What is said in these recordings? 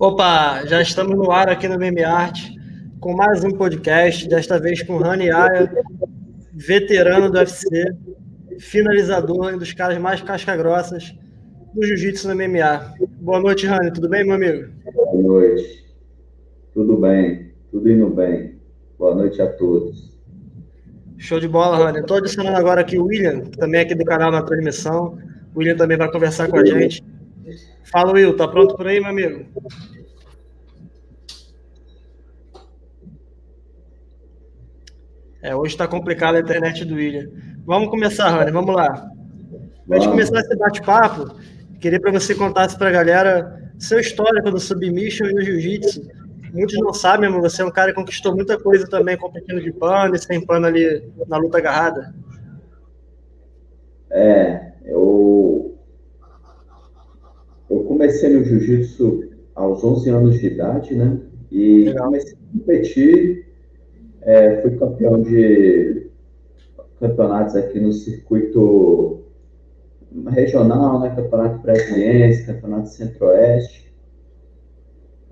Opa, já estamos no ar aqui no Meme Art com mais um podcast, desta vez com Rani Aya, veterano do UFC, finalizador, um dos caras mais casca-grossas do jiu-jitsu no MMA. Boa noite, Rani, tudo bem, meu amigo? Boa noite, tudo bem, tudo indo bem. Boa noite a todos. Show de bola, Rani. Estou adicionando agora aqui o William, também aqui do canal na transmissão. O William também vai conversar com a gente. Fala, Will, tá pronto por aí, meu amigo? É, hoje está complicado a internet do William. Vamos começar, Rani, vamos lá. Antes de começar esse bate-papo, queria para você contasse para a galera seu histórico do submission e do jiu-jitsu. Muitos não sabem, mas você é um cara que conquistou muita coisa também, competindo de pano e sem pano ali na luta agarrada. É, eu eu comecei no jiu-jitsu aos 11 anos de idade, né? E Legal. comecei a competir. É, fui campeão de campeonatos aqui no circuito regional, né? Campeonato Brasiliense, Campeonato Centro-Oeste.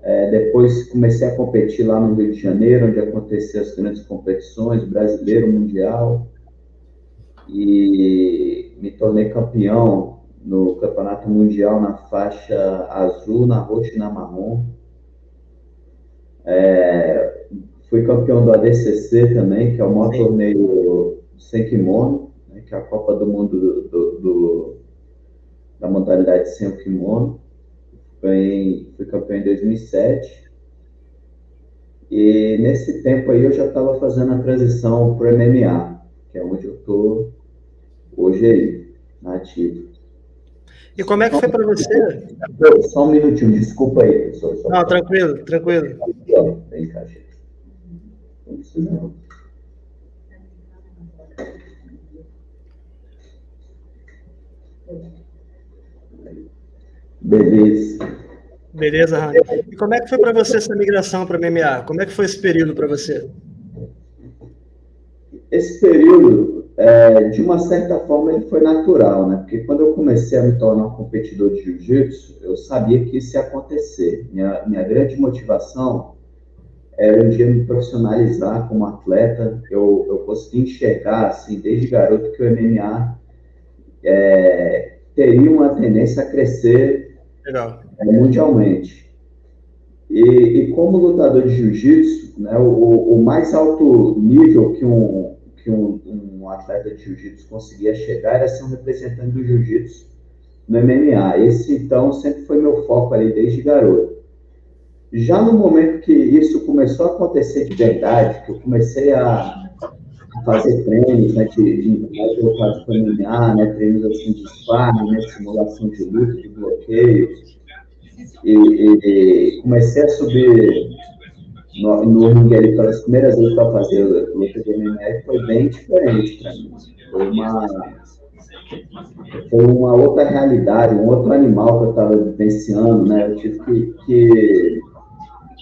É, depois comecei a competir lá no Rio de Janeiro, onde aconteciam as grandes competições, brasileiro, mundial. E me tornei campeão no Campeonato Mundial na faixa azul, na roxa e na marrom. É, fui campeão do ADCC também, que é o maior Sim. torneio sem kimono, né, que é a Copa do Mundo do, do, do, da modalidade sem kimono. Fui, fui campeão em 2007. E nesse tempo aí eu já estava fazendo a transição para o MMA, que é onde eu estou hoje aí, na ativa. E como é que foi para você? Só um minutinho, desculpa aí, professor. Não, tranquilo, tranquilo. Vem cá, gente. Beleza. Beleza, Rani. E como é que foi para você essa migração para MMA? Como é que foi esse período para você? Esse período é, de uma certa forma, ele foi natural, né? Porque quando eu comecei a me tornar um competidor de jiu-jitsu, eu sabia que isso ia acontecer. Minha, minha grande motivação era um dia me profissionalizar como atleta. Eu, eu consegui enxergar, assim, desde garoto, que o MMA é, teria uma tendência a crescer é, mundialmente. E, e, como lutador de jiu-jitsu, né, o, o mais alto nível que um, que um, um atleta de jiu-jitsu conseguia chegar era ser um representante do jiu-jitsu no MMA. Esse, então, sempre foi meu foco ali desde garoto. Já no momento que isso começou a acontecer de verdade, que eu comecei a fazer treinos, né, de, de voltados para MMA, né, treinos assim de sparring, né, simulação de luta, de bloqueio, e, e, e comecei a subir no, no ali pelas primeiras vezes para fazer a luta de MMA foi bem diferente para mim. Foi uma, foi uma outra realidade, um outro animal que eu estava vivenciando, né? Eu tive que, que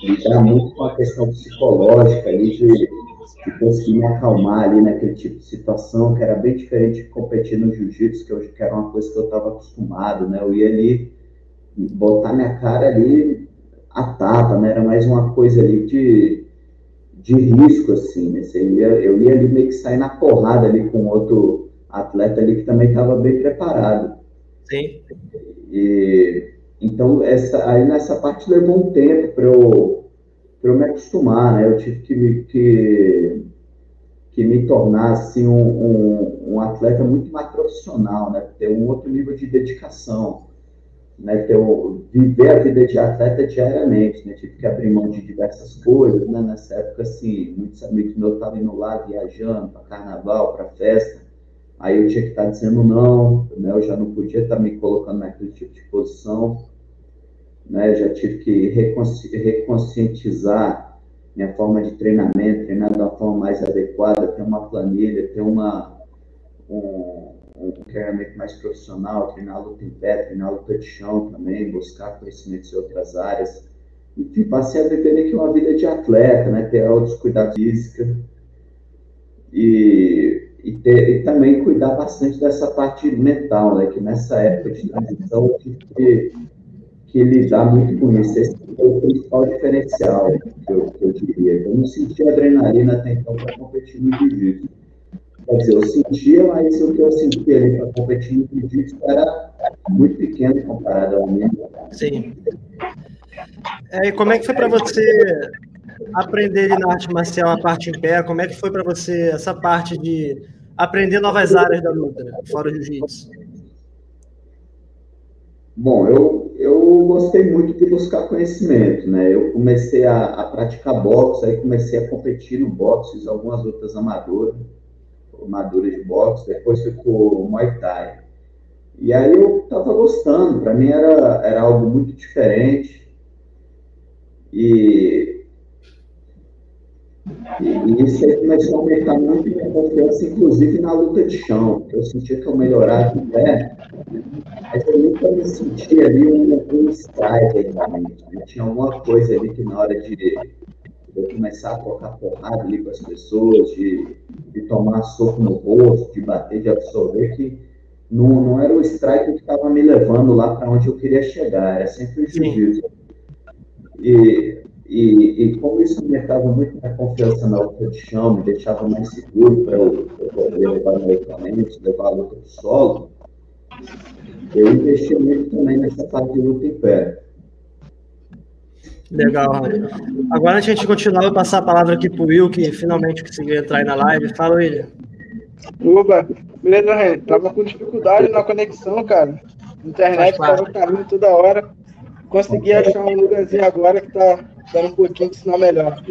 lidar muito com a questão psicológica ali de, de conseguir me acalmar ali naquele tipo de situação que era bem diferente de competir no jiu-jitsu, que, que era uma coisa que eu estava acostumado, né? Eu ia ali botar minha cara ali a tapa, né? Era mais uma coisa ali de, de risco, assim, né? Você ia, eu ia ali meio que sair na porrada ali com outro atleta ali que também estava bem preparado. Sim. E, então, essa, aí nessa parte levou um tempo para eu, eu me acostumar, né? Eu tive que me, que, que me tornar, assim, um, um, um atleta muito mais profissional, né? Ter um outro nível de dedicação né, ter o, viver a vida de atleta diariamente, né, tive que abrir mão de diversas coisas, né, nessa época, assim, muitos amigos meus estavam indo lá viajando para carnaval, para festa, aí eu tinha que estar dizendo não, né, eu já não podia estar me colocando naquele tipo de posição, né, já tive que reconsci reconscientizar minha forma de treinamento, treinar uma forma mais adequada, ter uma planilha, ter uma, um, um treinamento mais profissional, treinar luta em pé, treinar luta de chão também, buscar conhecimentos em outras áreas. Enfim, passei a viver aqui uma vida de atleta, né? Ter outros cuidados física e, e, ter, e também cuidar bastante dessa parte mental, né? Que nessa época de transição eu tive que, que lidar muito com isso. Esse é o principal diferencial, que eu, que eu diria. Eu não sentia adrenalina até então para competir no jiu-jitsu. Quer dizer, eu sentia, mas o que eu sentia ali para competir no jiu-jitsu era muito pequeno comparado ao mim. Sim. É, e como é que foi para você aprender na arte marcial a parte em pé? Como é que foi para você essa parte de aprender novas áreas da luta, né, fora o jiu-jitsu? Bom, eu, eu gostei muito de buscar conhecimento, né? Eu comecei a, a praticar boxe, aí comecei a competir no boxe, fiz algumas lutas amadoras, amadoras de boxe, depois ficou Muay Thai. E aí eu estava gostando, para mim era, era algo muito diferente. E e, isso aí começou a aumentar muito minha confiança, inclusive na luta de chão. Eu sentia que eu melhorava em pé, mas eu nunca me sentia ali um, um strike exatamente. Né? Tinha alguma coisa ali que na hora de eu começar a tocar porrada ali com as pessoas, de, de tomar soco no rosto, de bater, de absorver, que não, não era o strike que estava me levando lá para onde eu queria chegar, era sempre o jiu-jitsu. E e, e como isso me dava muito mais confiança na luta de chão, me deixava mais seguro para eu, eu, poder levar no equipamento, levar a luta de solo, eu investi muito também nessa parte de luta em pé. Legal, Rony. Agora, a gente continuar, eu vou passar a palavra aqui para o Will, que finalmente conseguiu entrar aí na live. Fala, William. Oba, beleza, Rony? Tava com dificuldade na conexão, cara. Internet tava caindo toda hora. Consegui achar um lugarzinho agora que tá dando um pouquinho de sinal melhor.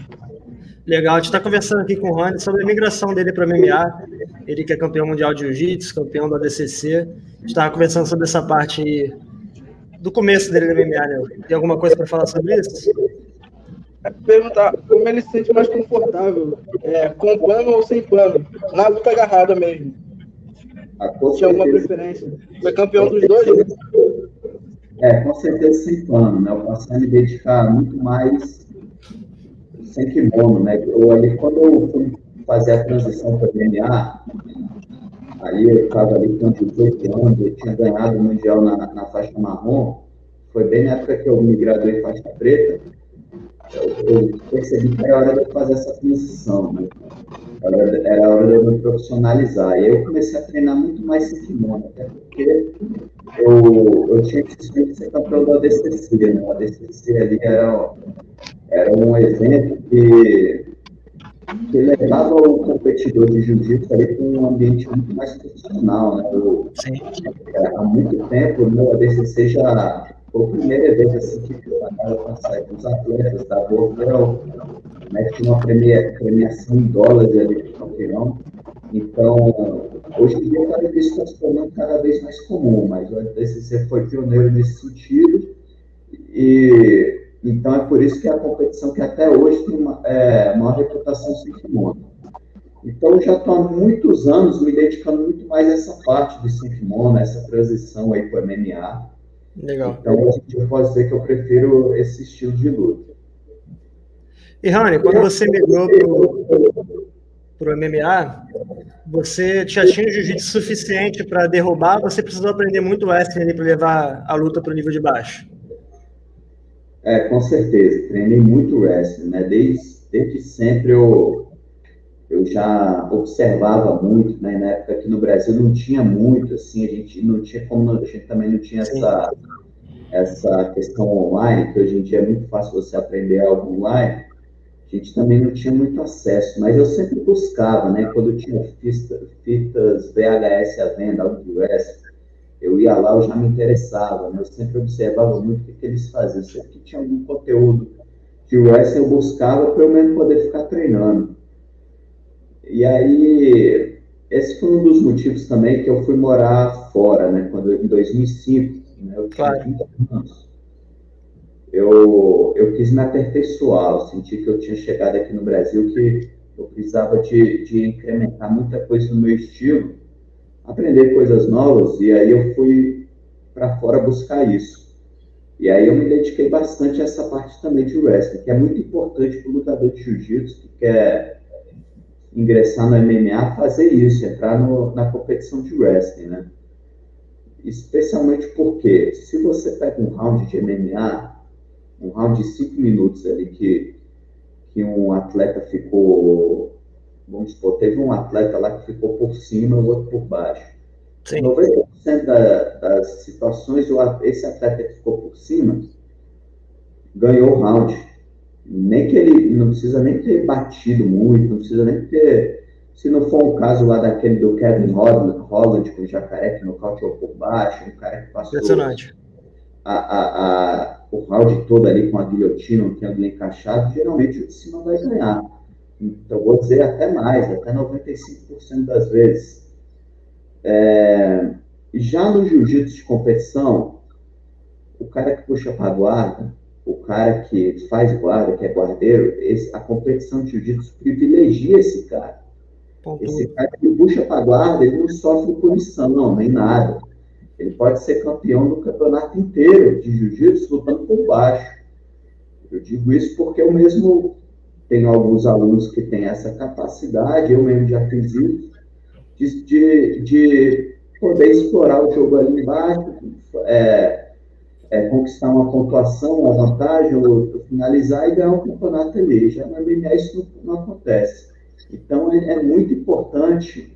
Legal, a gente está conversando aqui com o Rony sobre a migração dele para MMA. Ele que é campeão mundial de jiu-jitsu, campeão da ADCC. A gente estava conversando sobre essa parte do começo dele no MMA, né? Tem alguma coisa para falar sobre isso? É perguntar como ele se sente mais confortável, é, com pano ou sem pano, na luta agarrada mesmo. Ah, Tinha alguma preferência? Foi campeão dos dois? É, com certeza sem plano, né? Eu passei a me dedicar muito mais sem kimono, né? Eu, ali, quando eu fui fazer a transição para o MMA, aí eu estava ali com 18 anos, eu tinha ganhado o Mundial na, na faixa marrom, foi bem na época que eu me graduei faixa preta, eu, eu percebi que era hora de fazer essa transição, né? Era, era hora de eu me profissionalizar. E aí eu comecei a treinar muito mais sem kimono, até porque eu, eu tinha que ser campeão da DCC, né? A DCC ali era, era um evento que, que levava o competidor de jiu-jitsu ali para um ambiente muito mais profissional, né? Eu, há muito tempo, né, a DCC já foi a primeira evento assim, que eu estava passar com os atletas da Boa né, tinha uma premiação em dólares ali de campeão. Então, hoje em dia, cada vez se tornando cada vez mais comum, mas o DCC foi pioneiro nesse sentido, e então é por isso que é a competição que até hoje tem uma é, maior reputação sem kimono. Então, já estou há muitos anos me dedicando muito mais a essa parte do sem kimono, essa transição aí para o MMA. Legal. Então, eu posso dizer que eu prefiro esse estilo de luta. E, Rani, quando você migrou para o MMA, você já tinha o jiu-jitsu suficiente para derrubar, você precisou aprender muito wrestling para levar a luta para o nível de baixo? É, com certeza. Treinei muito wrestling, né? Desde, desde sempre eu, eu já observava muito, né? Na época aqui no Brasil não tinha muito, assim, a gente não tinha como, a gente também não tinha essa, essa questão online, que hoje em dia é muito fácil você aprender algo online a gente também não tinha muito acesso, mas eu sempre buscava, né? Quando tinha fitas, fitas VHS à venda, AudioS, eu ia lá, eu já me interessava, né? Eu sempre observava muito o que, que eles faziam. Sempre que tinha algum conteúdo de US, eu buscava para eu mesmo poder ficar treinando. E aí, esse foi um dos motivos também que eu fui morar fora, né? Quando, em 2005, né? eu tinha claro. 20 anos eu, eu quis me aperfeiçoar, eu senti que eu tinha chegado aqui no Brasil que eu precisava de, de incrementar muita coisa no meu estilo, aprender coisas novas, e aí eu fui para fora buscar isso. E aí eu me dediquei bastante a essa parte também de wrestling, que é muito importante para o lutador de jiu-jitsu que quer ingressar no MMA, fazer isso, entrar no, na competição de wrestling, né? especialmente porque se você pega um round de MMA, um round de cinco minutos ali que, que um atleta ficou, vamos supor, teve um atleta lá que ficou por cima, o outro por baixo. Sim. 90% da, das situações, esse atleta que ficou por cima ganhou o round. Nem que ele não precisa nem ter batido muito, não precisa nem ter se não for um caso lá daquele do Kevin Holland, Holland com o Jacaré, que nocauteou por baixo, um cara que passou a, a, a, o round todo ali com a guilhotina, um triângulo encaixado, geralmente o de cima vai ganhar. Então, vou dizer até mais, até 95% das vezes. É, já no jiu-jitsu de competição, o cara que puxa para a guarda, o cara que faz guarda, que é guardeiro, esse, a competição de jiu-jitsu privilegia esse cara. Esse cara que puxa para a guarda, ele não sofre punição, não, nem nada. Ele pode ser campeão do campeonato inteiro de jiu-jitsu lutando por baixo. Eu digo isso porque eu mesmo tenho alguns alunos que têm essa capacidade, eu mesmo já fiz isso, de, de, de poder explorar o jogo ali embaixo, é, é, conquistar uma pontuação, uma vantagem, ou, finalizar e ganhar um campeonato ali. Já no MMA isso não, não acontece. Então, é, é muito importante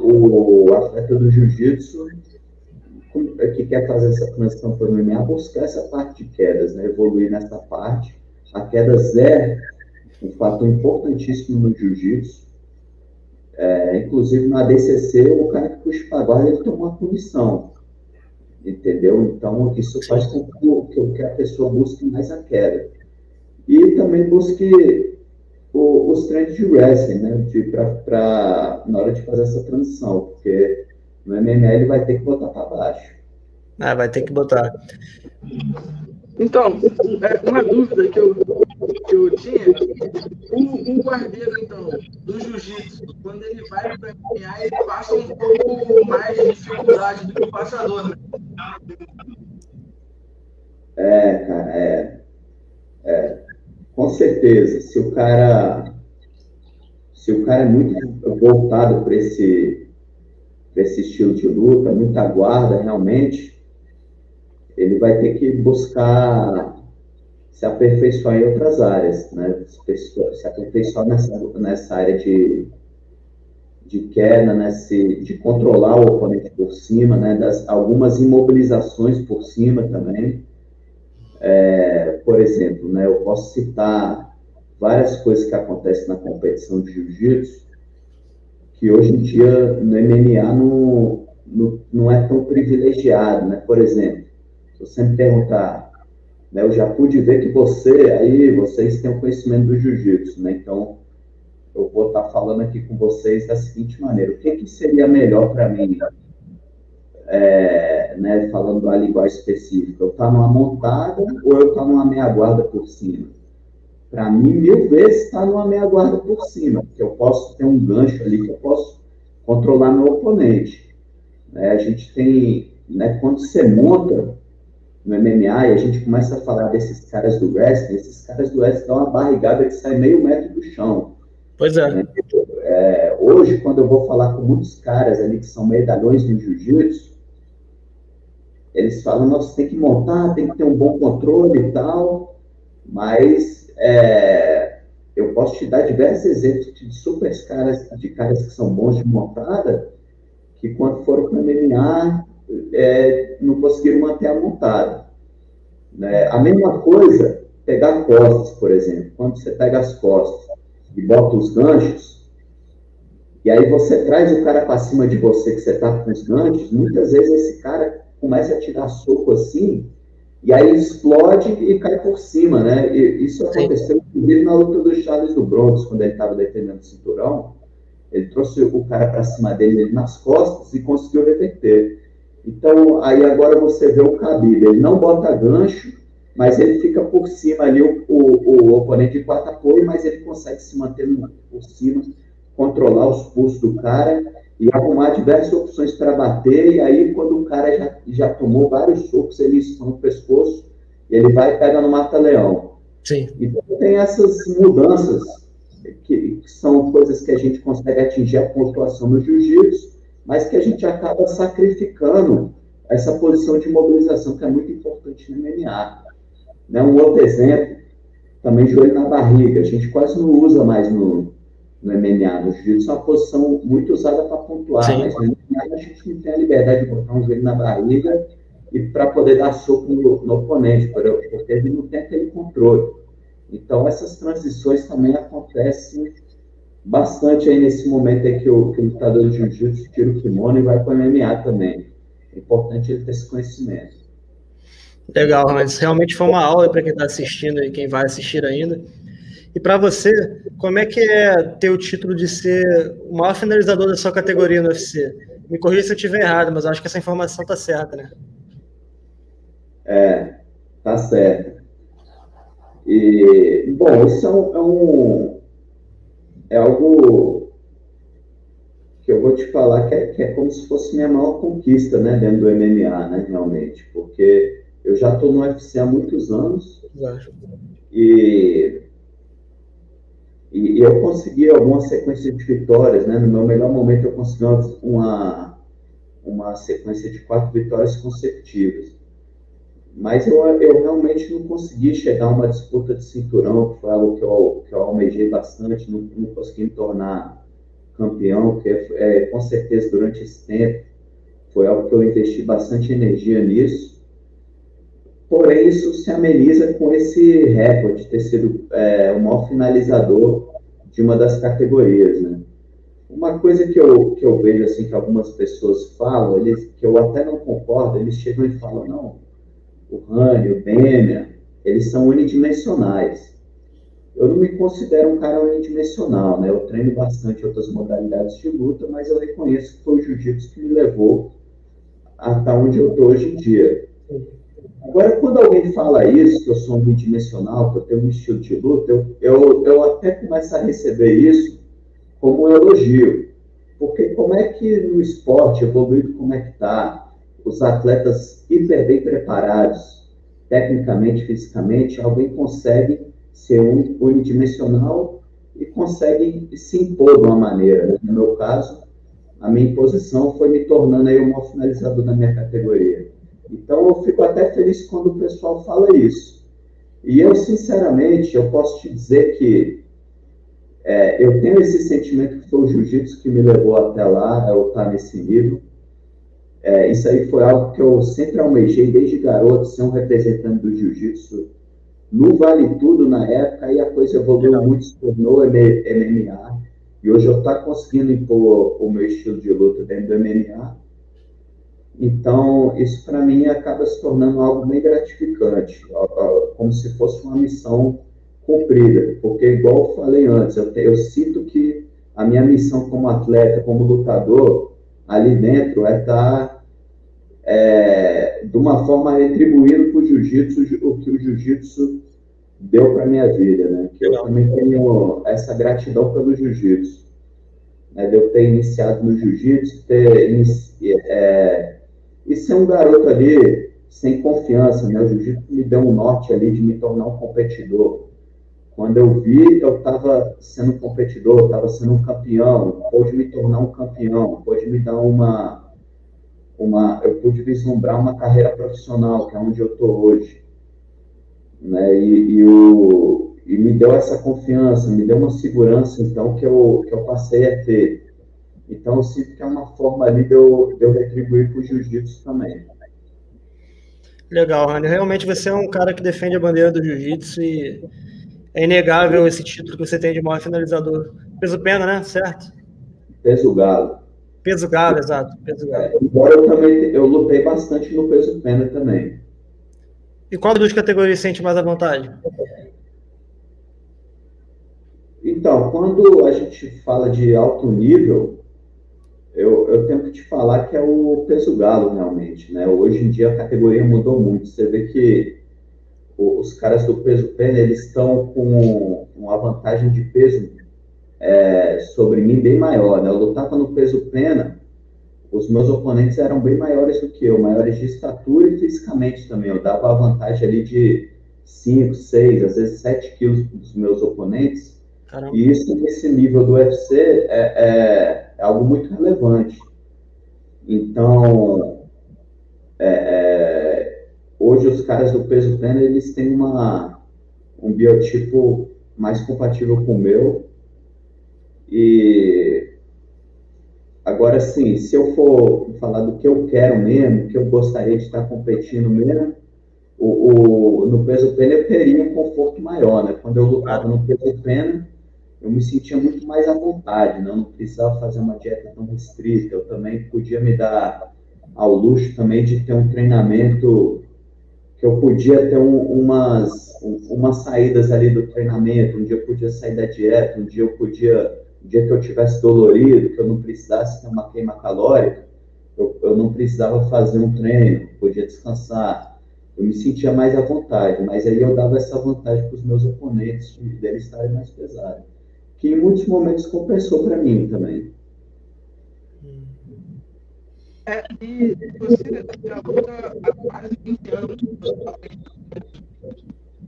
o atleta do jiu-jitsu que quer fazer essa transição para o MMA buscar essa parte de quedas, né? evoluir nessa parte. A queda é um fator importantíssimo no jiu-jitsu. É, inclusive, na DCC, o cara que puxa para guarda, ele toma uma punição. Entendeu? Então, isso faz com que a pessoa busque mais a queda. E também busque o, os treinos de wrestling, né? De, pra, pra, na hora de fazer essa transição, porque no MMA ele vai ter que botar para baixo. Ah, vai ter que botar. Então, é, uma dúvida que eu, que eu tinha, o, o guardeiro, então, do jiu-jitsu, quando ele vai para MMA, ele passa um pouco mais de dificuldade do que o passador, né? É, cara, é. é com certeza, se o cara se o cara é muito voltado para esse, esse estilo de luta, muita guarda realmente, ele vai ter que buscar se aperfeiçoar em outras áreas, né? Se aperfeiçoar nessa, nessa área de, de queda, nesse, de controlar o oponente por cima, né? Das, algumas imobilizações por cima também. É, por exemplo, né, eu posso citar várias coisas que acontecem na competição de jiu-jitsu, que hoje em dia no MMA não, não, não é tão privilegiado, né? Por exemplo, se você me perguntar, né, eu já pude ver que você, aí, vocês têm o conhecimento do jiu-jitsu, né? Então, eu vou estar falando aqui com vocês da seguinte maneira, o que, que seria melhor para mim? é, né, falando da linguagem específica, eu estar tá numa montada ou eu estar tá numa meia guarda por cima? Para mim, mil vezes está numa meia guarda por cima, porque eu posso ter um gancho ali que eu posso controlar meu oponente. Né, a gente tem, né, quando você monta no MMA e a gente começa a falar desses caras do wrestling, esses caras do wrestling dão uma barrigada que sai meio metro do chão. Pois é. Né? é. Hoje, quando eu vou falar com muitos caras ali que são medalhões no jiu-jitsu, eles falam, nossa, tem que montar, tem que ter um bom controle e tal, mas é, eu posso te dar diversos exemplos de super caras, de caras que são bons de montada, que quando foram para o MMA, é, não conseguiram manter a montada. Né? A mesma coisa, pegar costas, por exemplo. Quando você pega as costas e bota os ganchos, e aí você traz o cara para cima de você, que você está com os ganchos, muitas vezes esse cara começa a tirar soco assim, e aí explode e cai por cima, né? E isso aconteceu, inclusive, na luta do Charles do Bronx, quando ele estava defendendo o cinturão. Ele trouxe o cara para cima dele nas costas e conseguiu reverter. Então, aí agora você vê o Khabib, ele não bota gancho, mas ele fica por cima ali, o, o, o oponente de quatro apoio, mas ele consegue se manter por cima, controlar os pulsos do cara e arrumar diversas opções para bater, e aí quando o cara já, já tomou vários socos, ele está no pescoço, ele vai e pega no mata-leão. Sim. Então tem essas mudanças, que, que, são coisas que a gente consegue atingir a pontuação no jiu-jitsu, mas que a gente acaba sacrificando essa posição de mobilização que é muito importante no MMA. Né? Um outro exemplo, também joelho na barriga. A gente quase não usa mais no, no MMA. No jiu-jitsu é uma posição muito usada para pontuar, Sim. mas no MMA a gente não tem a liberdade de botar um joelho na barriga e para poder dar soco no, no oponente, porque ele não tem aquele controle. Então, essas transições também acontecem bastante aí nesse momento aí que o, que o lutador de jiu-jitsu tira o kimono e vai para o MMA também. É importante ele ter esse conhecimento. Legal, mas realmente foi uma aula para quem está assistindo e quem vai assistir ainda. E para você, como é que é ter o título de ser o maior finalizador da sua categoria no UFC? Me corrija se eu estiver errado, mas acho que essa informação está certa, né? É, tá certo. E, bom, isso é um, é um, é algo que eu vou te falar que é, que é, como se fosse minha maior conquista, né, dentro do MMA, né, realmente, porque eu já estou no UFC há muitos anos. E, e eu consegui alguma sequência de vitórias, né, no meu melhor momento eu consegui uma, uma sequência de quatro vitórias consecutivas mas eu, eu realmente não consegui chegar a uma disputa de cinturão, que foi algo que eu, que eu almejei bastante, não, não consegui me tornar campeão, que é, é, com certeza durante esse tempo foi algo que eu investi bastante energia nisso. Porém, isso se ameniza com esse recorde de ter sido é, o maior finalizador de uma das categorias, né? Uma coisa que eu, que eu vejo, assim, que algumas pessoas falam, eles, que eu até não concordo, eles chegam e falam, não, o Rani, o Bemer, eles são unidimensionais. Eu não me considero um cara unidimensional, né? Eu treino bastante outras modalidades de luta, mas eu reconheço que foi o jiu-jitsu que me levou até onde eu estou hoje em dia. Agora, quando alguém fala isso, que eu sou unidimensional, que eu tenho um estilo de luta, eu, eu, eu até começo a receber isso como um elogio. Porque como é que no esporte, evoluído como é que está, os atletas hiper bem preparados, tecnicamente, fisicamente, alguém consegue ser unidimensional e consegue se impor de uma maneira. Né? No meu caso, a minha imposição foi me tornando aí o maior finalizador da minha categoria. Então, eu fico até feliz quando o pessoal fala isso. E eu, sinceramente, eu posso te dizer que é, eu tenho esse sentimento que foi o jiu-jitsu que me levou até lá, eu estar nesse nível. É, isso aí foi algo que eu sempre almejei desde garoto, ser um representante do jiu-jitsu. No Vale Tudo na época, e a coisa evoluiu muito, se tornou MMA, e hoje eu estou conseguindo impor o meu estilo de luta dentro do MMA. Então, isso para mim acaba se tornando algo bem gratificante, como se fosse uma missão cumprida, porque, igual eu falei antes, eu, eu sinto que a minha missão como atleta, como lutador, ali dentro é estar tá, é, de uma forma retribuindo para o jiu-jitsu o que o jiu-jitsu deu para minha vida, né? Que eu também tenho essa gratidão pelo jiu-jitsu, né? De eu ter iniciado no jiu-jitsu, ter é, e ser um garoto ali sem confiança, né? O jiu-jitsu me deu um norte ali de me tornar um competidor. Quando eu vi, eu estava sendo um competidor, estava sendo um campeão, pôde me tornar um campeão, pôde me dar uma, uma, eu pude vislumbrar uma carreira profissional, que é onde eu estou hoje, né? E, e, o, e me deu essa confiança, me deu uma segurança, então que eu que eu passei a ter. Então eu sinto que é uma forma ali de eu, de eu retribuir para o jiu-jitsu também. Legal, Rani. Realmente você é um cara que defende a bandeira do jiu-jitsu e é inegável esse título que você tem de maior finalizador. Peso pena, né? Certo? Peso galo. Peso galo, exato. Peso galo. Embora eu também eu lutei bastante no peso pena também. E qual das categorias sente mais à vontade? Então, quando a gente fala de alto nível, eu, eu tenho que te falar que é o peso galo, realmente. Né? Hoje em dia a categoria mudou muito. Você vê que os caras do peso pena eles estão com uma vantagem de peso é, sobre mim bem maior. Né? Eu lutava no peso pena, os meus oponentes eram bem maiores do que eu, maiores de estatura e fisicamente também. Eu dava a vantagem ali de 5, 6, às vezes 7 quilos dos meus oponentes. Caramba. E isso, nesse nível do UFC, é, é, é algo muito relevante. Então, é, é, hoje os caras do peso pleno, eles têm uma, um biotipo mais compatível com o meu. E agora sim, se eu for falar do que eu quero mesmo, que eu gostaria de estar competindo mesmo, o, o, no peso pleno eu teria um conforto maior, né? Quando eu lutava no peso pleno, eu me sentia muito mais à vontade, né? eu não precisava fazer uma dieta tão restrita, eu também podia me dar ao luxo também de ter um treinamento que eu podia ter um, umas, umas saídas ali do treinamento, um dia eu podia sair da dieta, um dia eu podia, um dia que eu tivesse dolorido, que eu não precisasse ter uma queima calórica, eu, eu não precisava fazer um treino, podia descansar, eu me sentia mais à vontade, mas aí eu dava essa vantagem para os meus oponentes, de eles estarem mais pesados, que em muitos momentos compensou para mim também. É, e você já há quase 20 anos.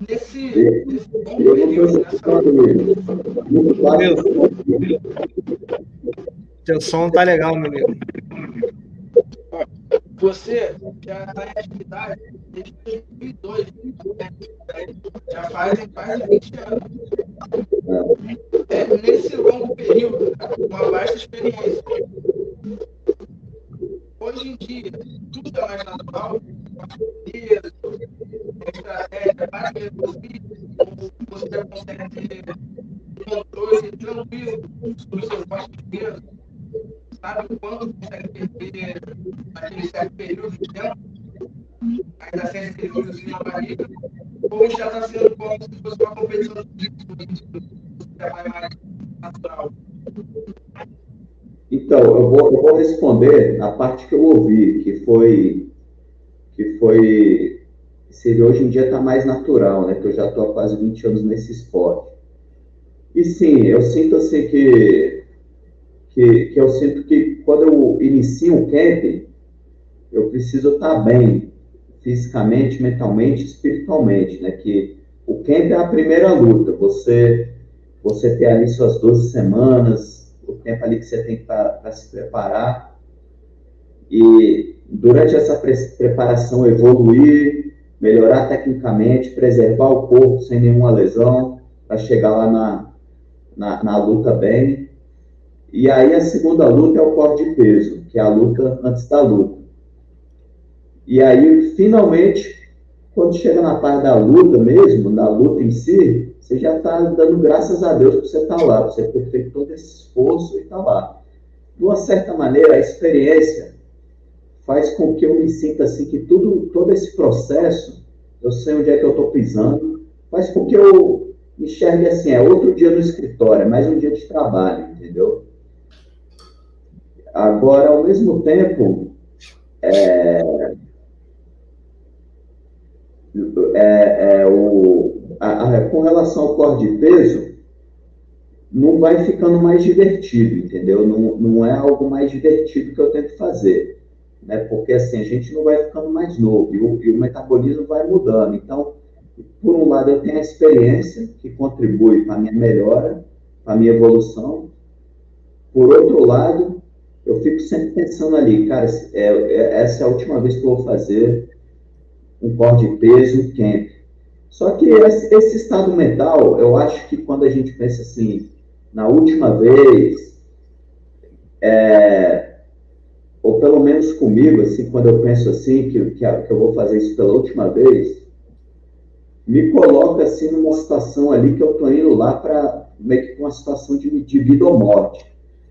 Nesse, nesse bom período, nessa... Teu som tá legal, meu amigo. Você já está em atividade desde 2002, né? já fazem quase 20 anos. É, nesse longo período, uma vasta experiência hoje em dia, tudo é mais natural, estratégia, mais resolvido, você consegue ter controle tranquilo sobre o seu corpo peso, sabe quando consegue perder naquele certo período de tempo, na barriga, ou já está sendo como se fosse uma competição de trabalho mais natural. Então, eu vou, eu vou responder a parte que eu ouvi, que foi que foi se hoje em dia está mais natural, né? Que eu já estou há quase 20 anos nesse esporte. E sim, eu sinto assim que, que, que eu sinto que quando eu inicio um camping, eu preciso estar tá bem fisicamente, mentalmente, espiritualmente, né? Que o camp é a primeira luta. Você você ter ali suas 12 semanas, o tempo ali que você tem para se preparar. E durante essa pre preparação, evoluir, melhorar tecnicamente, preservar o corpo sem nenhuma lesão, para chegar lá na, na, na, luta bem. E aí a segunda luta é o corte de peso, que é a luta antes da luta. E aí, finalmente, quando chega na parte da luta mesmo, na luta em si, você já está dando graças a Deus por você estar tá lá, por você ter feito todo esse esforço e estar tá lá. De uma certa maneira, a experiência faz com que eu me sinta assim, que tudo, todo esse processo, eu sei onde é que eu estou pisando, faz com que eu enxergue assim, é outro dia no escritório, é mais um dia de trabalho, entendeu? Agora, ao mesmo tempo, é, é, é o, a, a, com relação ao corte de peso, não vai ficando mais divertido, entendeu? Não, não é algo mais divertido que eu tento fazer, né? Porque assim, a gente não vai ficando mais novo e o, e o metabolismo vai mudando. Então, por um lado, eu tenho a experiência que contribui para a minha melhora, para a minha evolução. Por outro lado, eu fico sempre pensando ali, cara, é, é, essa é a última vez que eu vou fazer um corte de peso, um camp. Só que esse, esse, estado mental, eu acho que quando a gente pensa assim, na última vez, é, ou pelo menos comigo, assim, quando eu penso assim, que, que, que eu vou fazer isso pela última vez, me coloca assim numa situação ali que eu estou indo lá para meio que uma situação de, de vida ou morte.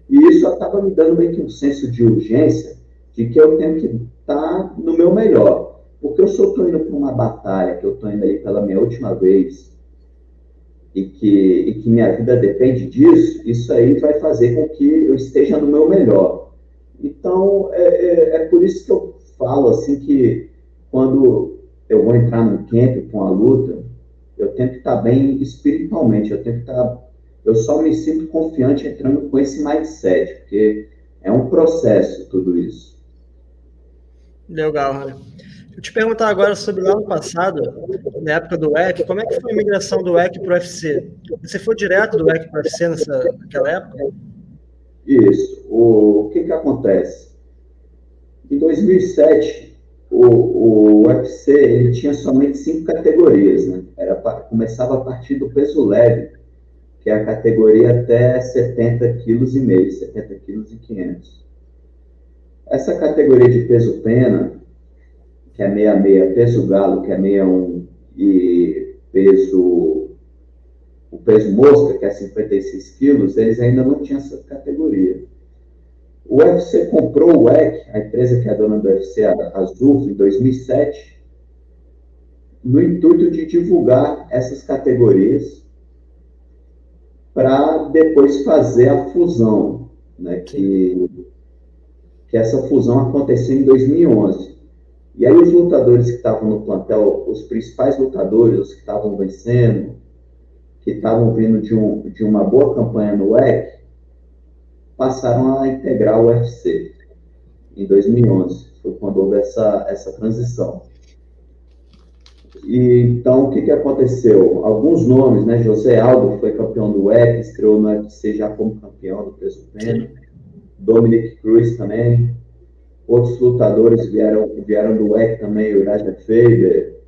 E isso acaba me dando meio que um senso de urgência de que eu tenho que estar tá no meu melhor. Porque eu só estou indo para uma batalha, que eu estou indo aí pela minha última vez, e que, e que minha vida depende disso, isso aí vai fazer com que eu esteja no meu melhor. Então, é, é, é por isso que eu falo assim que quando eu vou entrar num camp com a luta, eu tenho que estar bem espiritualmente, eu tenho que estar. Eu só me sinto confiante entrando com esse mindset, porque é um processo tudo isso. Legal, Rani. Eu te perguntar agora sobre lá no passado, na época do WEC, como é que foi a migração do WEC para o UFC? Você foi direto do WEC para o UFC nessa, naquela época? Isso. O, o que que acontece? Em 2007, o, o UFC ele tinha somente cinco categorias, né? Era, começava a partir do peso leve, que é a categoria até 70 quilos e meio, 70 quilos e 500. Essa categoria de peso pena, que é 66, peso galo, que é 61, e peso o peso mosca, que é 56 quilos, eles ainda não tinham essa categoria. O UFC comprou o WEC, a empresa que é dona do UFC, a Azul, em 2007, no intuito de divulgar essas categorias para depois fazer a fusão, né, que, que essa fusão aconteceu em 2011. E aí os lutadores que estavam no plantel, os principais lutadores, os que estavam vencendo, que estavam vindo de, um, de uma boa campanha no WEC, passaram a integrar o UFC em 2011. Foi quando houve essa, essa transição. E, então, o que, que aconteceu? Alguns nomes, né? José Aldo foi campeão do WEC, estreou no UFC já como campeão do peso pena. Dominic Cruz também. Outros lutadores vieram, vieram do WEC também, o Raja Faber,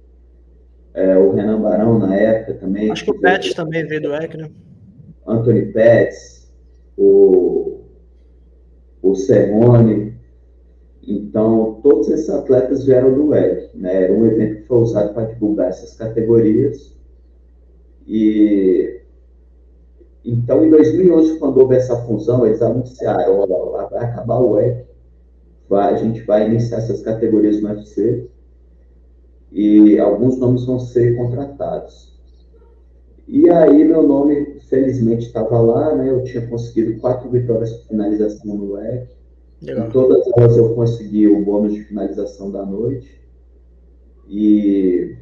é, o Renan Barão na época também. Acho que o Pets também veio do WEC, né? Anthony Pets, o, o Serrone. Então, todos esses atletas vieram do WEC. Né? Era um evento que foi usado para divulgar essas categorias. E então, em 2011, quando houve essa fusão, eles anunciaram: olha, vai acabar o WEC, vai, a gente vai iniciar essas categorias no UFC e alguns nomes vão ser contratados. E aí meu nome, felizmente, estava lá, né? Eu tinha conseguido quatro vitórias de finalização no WEC. Em todas elas eu consegui o bônus de finalização da noite. E,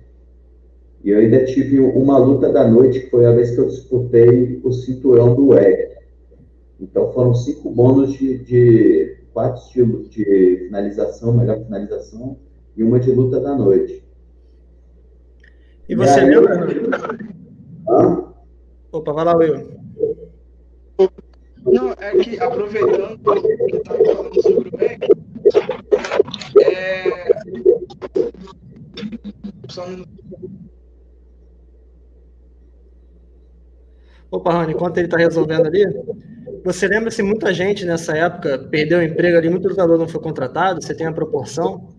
e eu ainda tive uma luta da noite, que foi a vez que eu disputei o cinturão do WEC. Então foram cinco bônus de, de quatro estilos de finalização, melhor finalização, e uma de luta da noite. E você e lembra? Hã? Opa, vai lá, Will. Não, é que aproveitando que estava falando sobre o MEC, é... Só um Opa, Rony, enquanto ele está resolvendo ali, você lembra se muita gente nessa época perdeu o emprego ali, muito lutador não foi contratado? Você tem a proporção?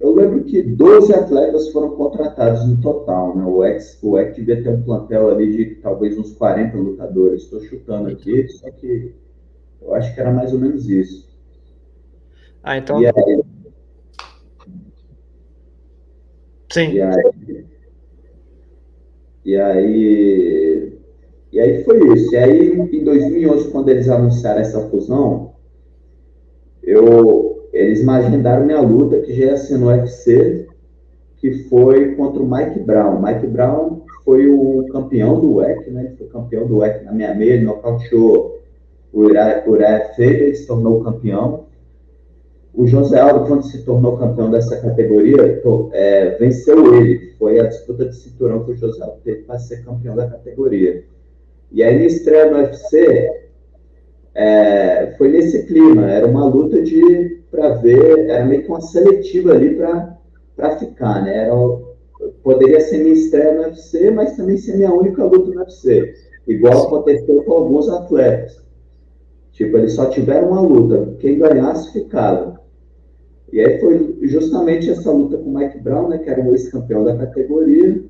Eu lembro que 12 atletas foram contratados no total, né? O ex, o ex devia ter um plantel ali de talvez uns 40 lutadores. Estou chutando aqui, só que eu acho que era mais ou menos isso. Ah, então. E aí... Sim. E aí... e aí. E aí foi isso. E aí, em 2011, quando eles anunciaram essa fusão, eu, eles me agendaram minha luta, que já ser no UFC, que foi contra o Mike Brown. Mike Brown foi o campeão do WEC, né? Ele foi campeão do WEC na minha meia, ele nocauteou o Uriah Faber, ele se tornou campeão. O José Aldo, quando se tornou campeão dessa categoria, é, venceu ele. Foi a disputa de cinturão que o José Aldo teve para ser campeão da categoria. E aí, na estreia no UFC, é, foi nesse clima. Era uma luta de para ver, era meio que uma seletiva ali para ficar, né? Era, poderia ser minha estreia no UFC, mas também ser minha única luta no UFC. Igual aconteceu com alguns atletas. Tipo, eles só tiveram uma luta. Quem ganhasse, ficava. E aí foi justamente essa luta com o Mike Brown, né, que era o ex-campeão da categoria.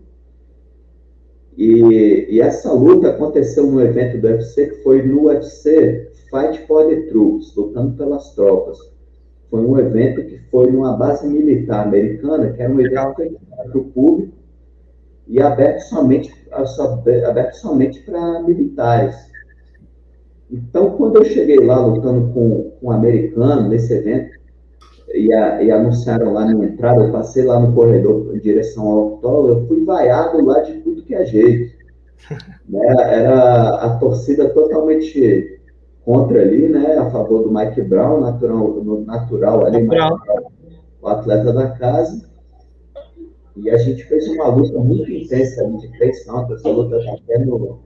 E, e, essa luta aconteceu no evento do UFC, que foi no UFC Fight for the Troops, lutando pelas tropas foi um evento que foi numa base militar americana, que era um evento para o público e aberto somente, aberto somente para militares. Então, quando eu cheguei lá lutando com, com um americano nesse evento, e, a, e, anunciaram lá na entrada, eu passei lá no corredor em direção ao autódromo, eu fui vaiado lá de que é jeito. Né? Era a torcida totalmente contra ali, né, a favor do Mike Brown, natural, natural ali, natural. o atleta da casa. E a gente fez uma luta muito intensa ali de três rounds, essa luta está até no,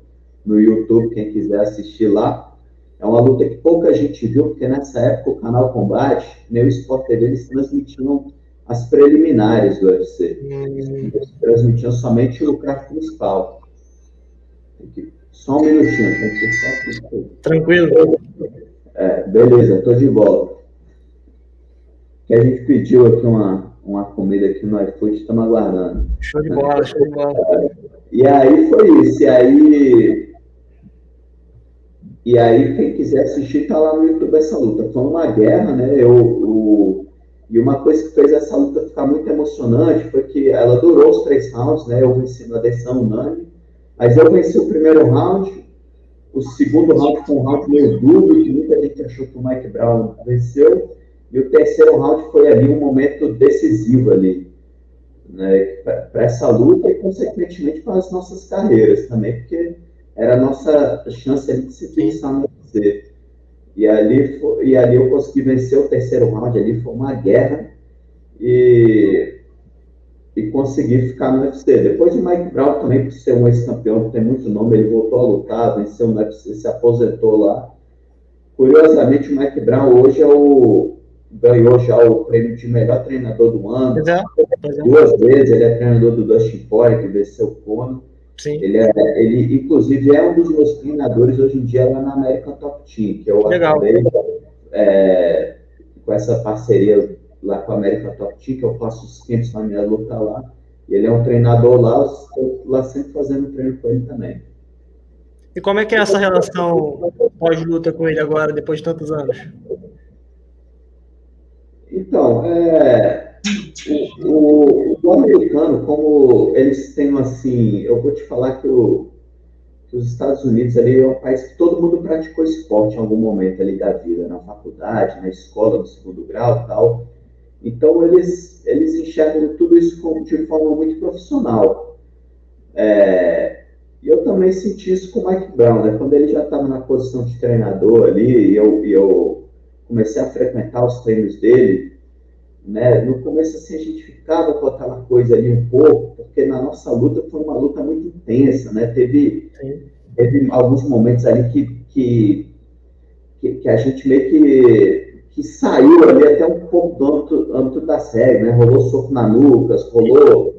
no YouTube, quem quiser assistir lá. É uma luta que pouca gente viu, porque nessa época o canal Combate, nem o Sport TV, eles transmitiam as preliminares do UFC. Hum. Eles transmitiam somente o craft principal. Só um minutinho. Tranquilo. É, beleza, estou de volta. Que a gente pediu aqui uma, uma comida aqui no iFood, estamos aguardando. Show de bola, show de bola. E aí foi isso. E aí e aí, quem quiser assistir, tá lá no YouTube essa luta. Foi uma guerra, né? Eu, o, e uma coisa que fez essa luta ficar muito emocionante foi que ela durou os três rounds, né? Eu venci na decisão unânime. Mas eu venci o primeiro round, o segundo round foi um round meio duro, que muita gente achou que o Mike Brown venceu. E o terceiro round foi ali um momento decisivo ali, né? Para essa luta e, consequentemente, para as nossas carreiras também, porque era a nossa chance de se fixar no UFC. E ali, e ali eu consegui vencer o terceiro round, ali foi uma guerra e, e consegui ficar no UFC. Depois de Mike Brown também, por ser um ex-campeão, tem muito nome, ele voltou a lutar, venceu no UFC, se aposentou lá. Curiosamente, o Mike Brown hoje é o, ganhou já o prêmio de melhor treinador do ano. É, Duas vezes ele é treinador do Dustin Poirier, que venceu o Conor. Sim. Ele, é, ele, inclusive, é um dos meus treinadores hoje em dia lá na American Top Team, que eu Legal. acabei é, com essa parceria lá com a American Top Team, que eu faço os tempos na minha luta lá. E ele é um treinador lá, eu estou lá sempre fazendo treino com ele também. E como é que é essa relação pós-luta com ele agora, depois de tantos anos? Então, é, o, o, americano, como eles têm assim, eu vou te falar que, o, que, os Estados Unidos ali é um país que todo mundo praticou esporte em algum momento ali da vida, na faculdade, na escola, no segundo grau tal. Então eles, eles enxergam tudo isso como, de forma muito profissional. É, e eu também senti isso com o Mike Brown, né? Quando ele já estava na posição de treinador ali, e eu, eu comecei a frequentar os treinos dele, né? No começo, assim, a gente ficava com aquela coisa ali um pouco, porque na nossa luta foi uma luta muito intensa, né? Teve, teve alguns momentos ali que, que, que, que, a gente meio que, que saiu ali até um pouco do âmbito, âmbito da série, né? Rolou soco na nuca, rolou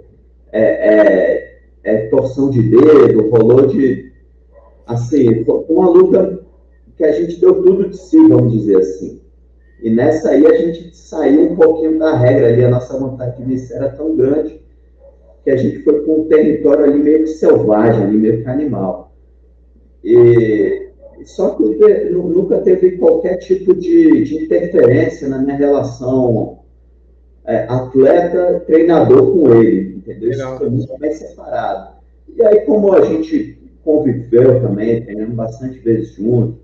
é, é, é, torção de dedo, rolou de... Assim, foi uma luta que a gente deu tudo de si, vamos dizer assim. E nessa aí a gente saiu um pouquinho da regra ali, a nossa vontade de vencer era tão grande que a gente foi com um território ali meio que selvagem, ali meio que animal. E, só que nunca teve qualquer tipo de, de interferência na minha relação é, atleta-treinador com ele, entendeu? Isso foi muito bem separado. E aí, como a gente conviveu também, treinamos bastante vezes juntos,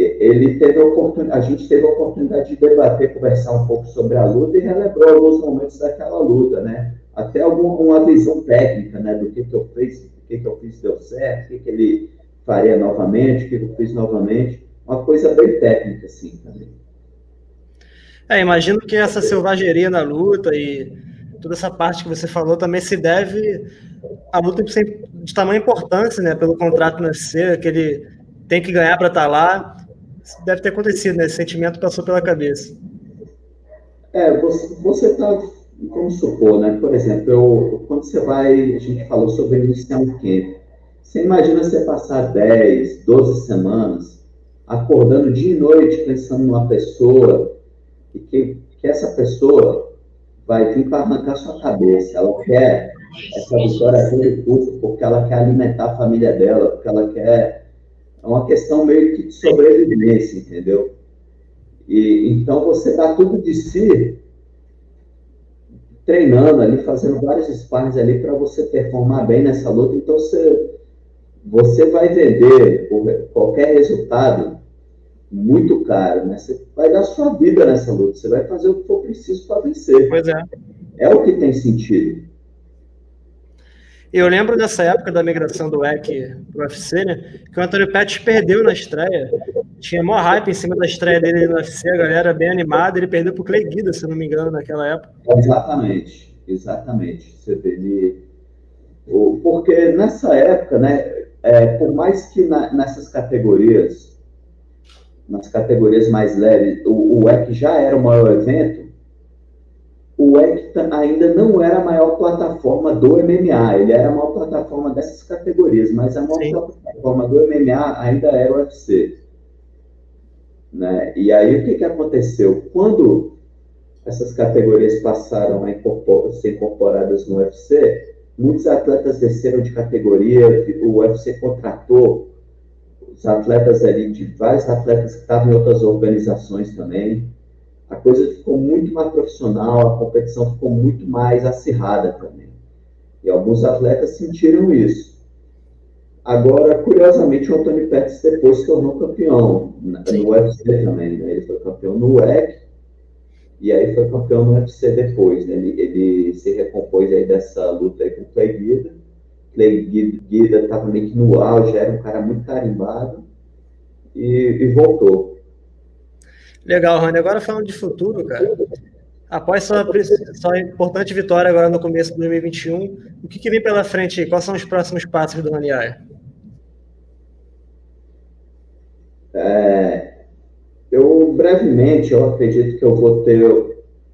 ele teve a a gente teve a oportunidade de debater, conversar um pouco sobre a luta e relembrou alguns momentos daquela luta, né? Até alguma uma visão técnica, né? Do que, que eu fiz, o que, que eu fiz deu certo, o que, que ele faria novamente, o que, que eu fiz novamente. Uma coisa bem técnica, assim, também. É, imagino que essa selvageria na luta e toda essa parte que você falou também se deve à luta de tamanha importância, né? Pelo contrato no UFC, aquele tem que ganhar para estar tá lá. Deve ter acontecido, né? Esse sentimento passou pela cabeça. É, você está, vamos supor, né? Por exemplo, eu, quando você vai, a gente falou sobre iniciar um. Você imagina você passar 10, 12 semanas acordando dia e noite pensando numa pessoa e que, que essa pessoa vai vir para arrancar sua cabeça. Ela quer essa vitória sem recurso porque ela quer alimentar a família dela, porque ela quer é uma questão meio que de sobrevivência, entendeu? E, então você dá tudo de si treinando ali, fazendo vários sparrings ali para você performar bem nessa luta. Então você, você vai vender qualquer resultado muito caro, né? Você vai dar sua vida nessa luta, você vai fazer o que for preciso para vencer. Pois é. É o que tem sentido. Eu lembro dessa época da migração do WEC pro UFC, né? Que o Antônio Pettis perdeu na estreia. Tinha maior hype em cima da estreia dele no UFC, a galera bem animada. Ele perdeu pro Clay Guida, se não me engano, naquela época. Exatamente, exatamente. Você vê ele. Porque nessa época, né? É, por mais que na, nessas categorias nas categorias mais leves, o, o WEC já era o maior evento, o WEC ainda não era a maior plataforma do MMA, ele era a maior plataforma dessas categorias, mas a maior Sim. plataforma do MMA ainda era o UFC. Né? E aí o que, que aconteceu? Quando essas categorias passaram a incorpor ser incorporadas no UFC, muitos atletas desceram de categoria, o UFC contratou os atletas ali, de vários atletas que estavam em outras organizações também. A coisa ficou muito mais profissional, a competição ficou muito mais acirrada também. E alguns atletas sentiram isso. Agora, curiosamente, o Anthony Pettis depois se tornou campeão no UFC também. Né? Ele foi campeão no WEC e aí foi campeão no UFC depois. Né? Ele, ele se recompôs aí dessa luta aí com o Clay Guida. Clay Guida estava meio que no auge, era um cara muito carimbado e, e voltou. Legal, Rani. Agora falando de futuro, cara. Após sua, sua importante vitória agora no começo de 2021, o que, que vem pela frente? Quais são os próximos passos do Rani Aia? É, eu, brevemente, eu acredito que eu vou ter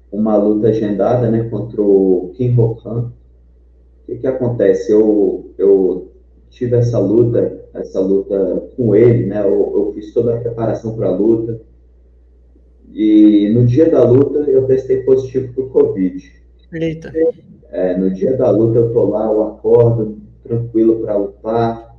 uma luta agendada, né, contra o Kim Rokan. O que que acontece? Eu, eu tive essa luta, essa luta com ele, né, eu, eu fiz toda a preparação para a luta, e no dia da luta eu testei positivo para o Covid. Eita. É, no dia da luta eu tô lá, eu acordo, tranquilo para lutar,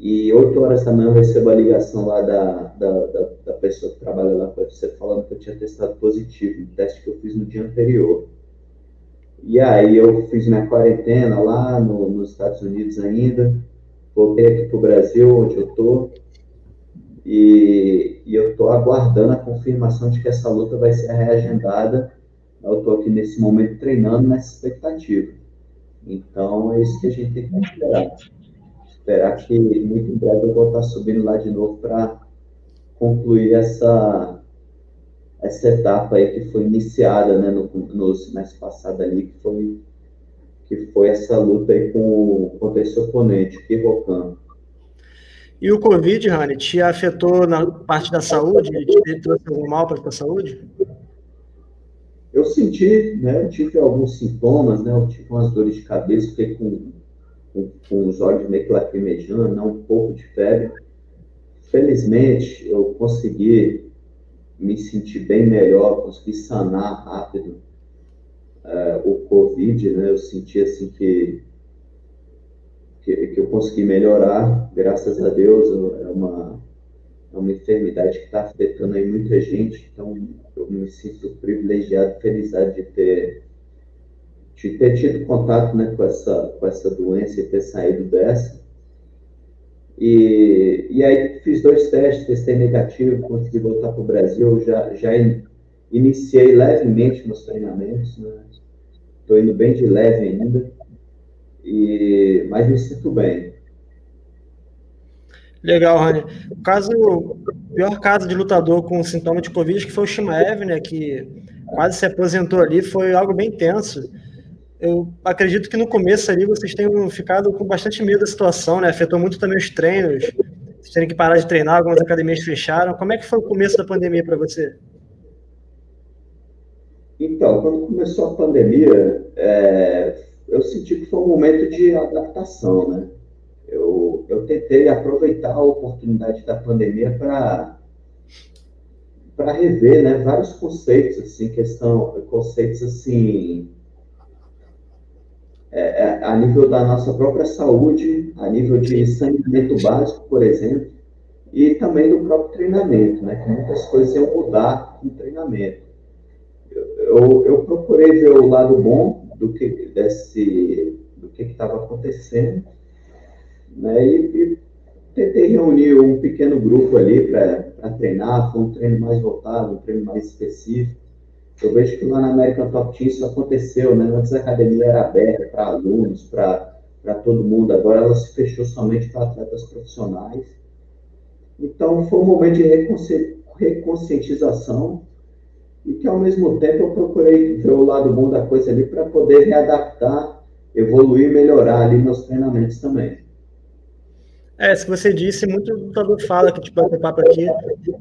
e 8 horas da manhã eu recebo a ligação lá da, da, da, da pessoa que trabalha lá com você falando que eu tinha testado positivo, no teste que eu fiz no dia anterior. E aí eu fiz minha quarentena lá no, nos Estados Unidos ainda, voltei aqui para o Brasil, onde eu estou, e, e, eu estou aguardando a confirmação de que essa luta vai ser reagendada. Eu estou aqui nesse momento treinando nessa expectativa. Então é isso que a gente tem que esperar esperar que muito em breve eu vou estar subindo lá de novo para concluir essa, essa etapa aí que foi iniciada né, no, no semestre passado ali, que foi, que foi essa luta aí com, contra esse oponente, Kirokan. E o Covid, Rani, te afetou na parte da saúde? Te trouxe algum mal para a tua saúde? Eu senti, né? Tive alguns sintomas, né? Eu tive umas dores de cabeça, fiquei com com, com os olhos meio que né, um pouco de febre. Felizmente, eu consegui me sentir bem melhor, consegui sanar rápido uh, o Covid, né? Eu senti assim que, que, que eu consegui melhorar, graças a Deus. É uma, é uma enfermidade que está afetando aí muita gente, então eu me sinto privilegiado, feliz de ter de ter tido contato né, com, essa, com essa doença e ter saído dessa. E, e aí fiz dois testes, testei negativo, consegui voltar para o Brasil, já, já in, iniciei levemente meus treinamentos, estou né? indo bem de leve ainda, e, mas me sinto bem. Legal, Rani. O caso, o pior caso de lutador com sintoma de Covid que foi o Shimaev, né, que quase se aposentou ali, foi algo bem tenso eu acredito que no começo ali vocês tenham ficado com bastante medo da situação, né? Afetou muito também os treinos, vocês terem que parar de treinar, algumas academias fecharam. Como é que foi o começo da pandemia para você? Então, quando começou a pandemia, é, eu senti que foi um momento de adaptação, né? Eu, eu tentei aproveitar a oportunidade da pandemia para para rever, né, vários conceitos assim, questão, conceitos assim é, é, a nível da nossa própria saúde, a nível de saneamento básico, por exemplo, e também do próprio treinamento, né? Que muitas coisas iam mudar no treinamento. Eu, eu, eu procurei ver o lado bom do que desse do que estava acontecendo, né? E, e, tentei reunir um pequeno grupo ali para treinar, foi um treino mais voltado, um treino mais específico eu vejo que lá na American Top Team isso aconteceu, né? Antes a academia era aberta para alunos, para todo mundo, agora ela se fechou somente para atletas profissionais. Então foi um momento de reconsci... reconscientização e que ao mesmo tempo eu procurei ver o lado bom da coisa ali para poder readaptar, evoluir, melhorar ali meus treinamentos também. É, se você disse, muito lutador fala que, tipo, bater papo aqui,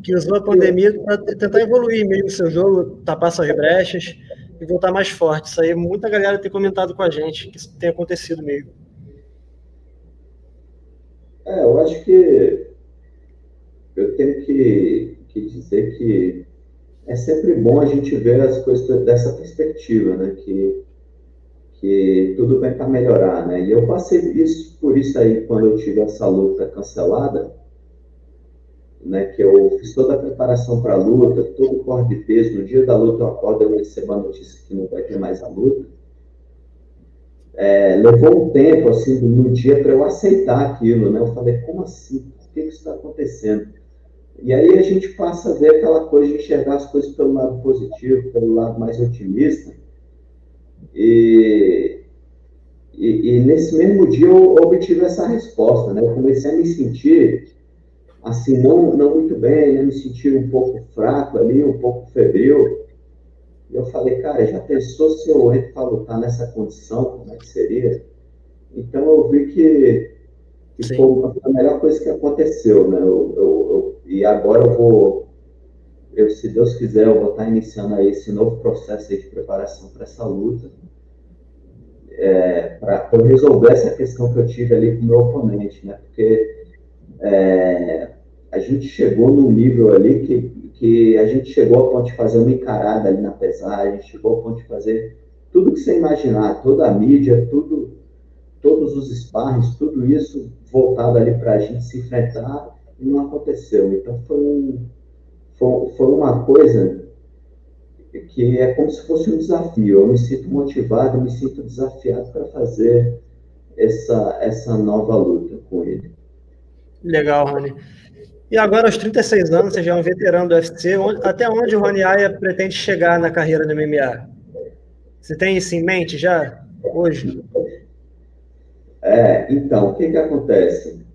que usou a pandemia para tentar evoluir mesmo o seu jogo, tapar suas brechas e voltar mais forte. Isso aí muita galera tem comentado com a gente, que isso tem acontecido mesmo. É, eu acho que eu tenho que, que dizer que é sempre bom a gente ver as coisas dessa perspectiva, né? Que que tudo vem para melhorar, né? E eu passei isso, por isso aí, quando eu tive essa luta cancelada, né, que eu fiz toda a preparação para a luta, todo o corte de peso, no dia da luta eu acordo, eu recebo a notícia que não vai ter mais a luta. É, levou um tempo, assim, no dia para eu aceitar aquilo, né? Eu falei, como assim? Por que isso está acontecendo? E aí a gente passa a ver aquela coisa de enxergar as coisas pelo lado positivo, pelo lado mais otimista, e, e, e, nesse mesmo dia eu obtive essa resposta, né? Eu comecei a me sentir assim, não, não muito bem, né? Me sentir um pouco fraco ali, um pouco febril. E eu falei, cara, já pensou se eu entro para lutar nessa condição, como é que seria? Então eu vi que, que foi a melhor coisa que aconteceu, né? Eu, eu, eu, e agora eu vou, eu, se Deus quiser, eu vou estar iniciando aí esse novo processo de preparação para essa luta é, para eu resolver essa questão que eu tive ali com o meu oponente, né? Porque é, a gente chegou num nível ali que, que a gente chegou a ponto de fazer uma encarada ali na pesagem, chegou a ponto de fazer tudo que você imaginar, toda a mídia, tudo, todos os sparrings, tudo isso voltado ali para a gente se enfrentar e não aconteceu. Então foi, um, foi, foi uma coisa que é como se fosse um desafio. Eu me sinto motivado, eu me sinto desafiado para fazer essa, essa nova luta com ele. Legal, Rony. E agora, aos 36 anos, você já é um veterano do UFC. Até onde o Rony Aya pretende chegar na carreira do MMA? Você tem isso em mente já, hoje? É, então, o que que acontece?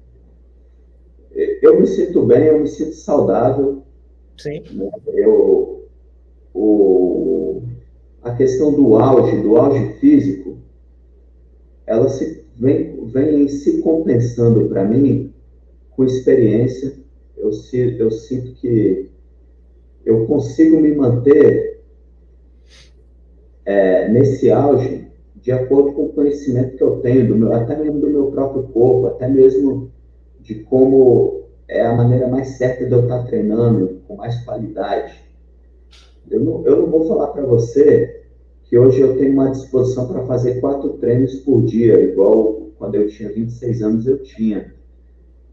Eu me sinto bem, eu me sinto saudável. Sim. Né? Eu, o, a questão do auge, do auge físico, ela se, vem, vem se compensando para mim com experiência. Eu, eu sinto que eu consigo me manter é, nesse auge de acordo com o conhecimento que eu tenho, do meu, até mesmo do meu próprio corpo, até mesmo de como é a maneira mais certa de eu estar treinando, com mais qualidade. Eu não, eu não vou falar para você que hoje eu tenho uma disposição para fazer quatro treinos por dia, igual quando eu tinha 26 anos eu tinha.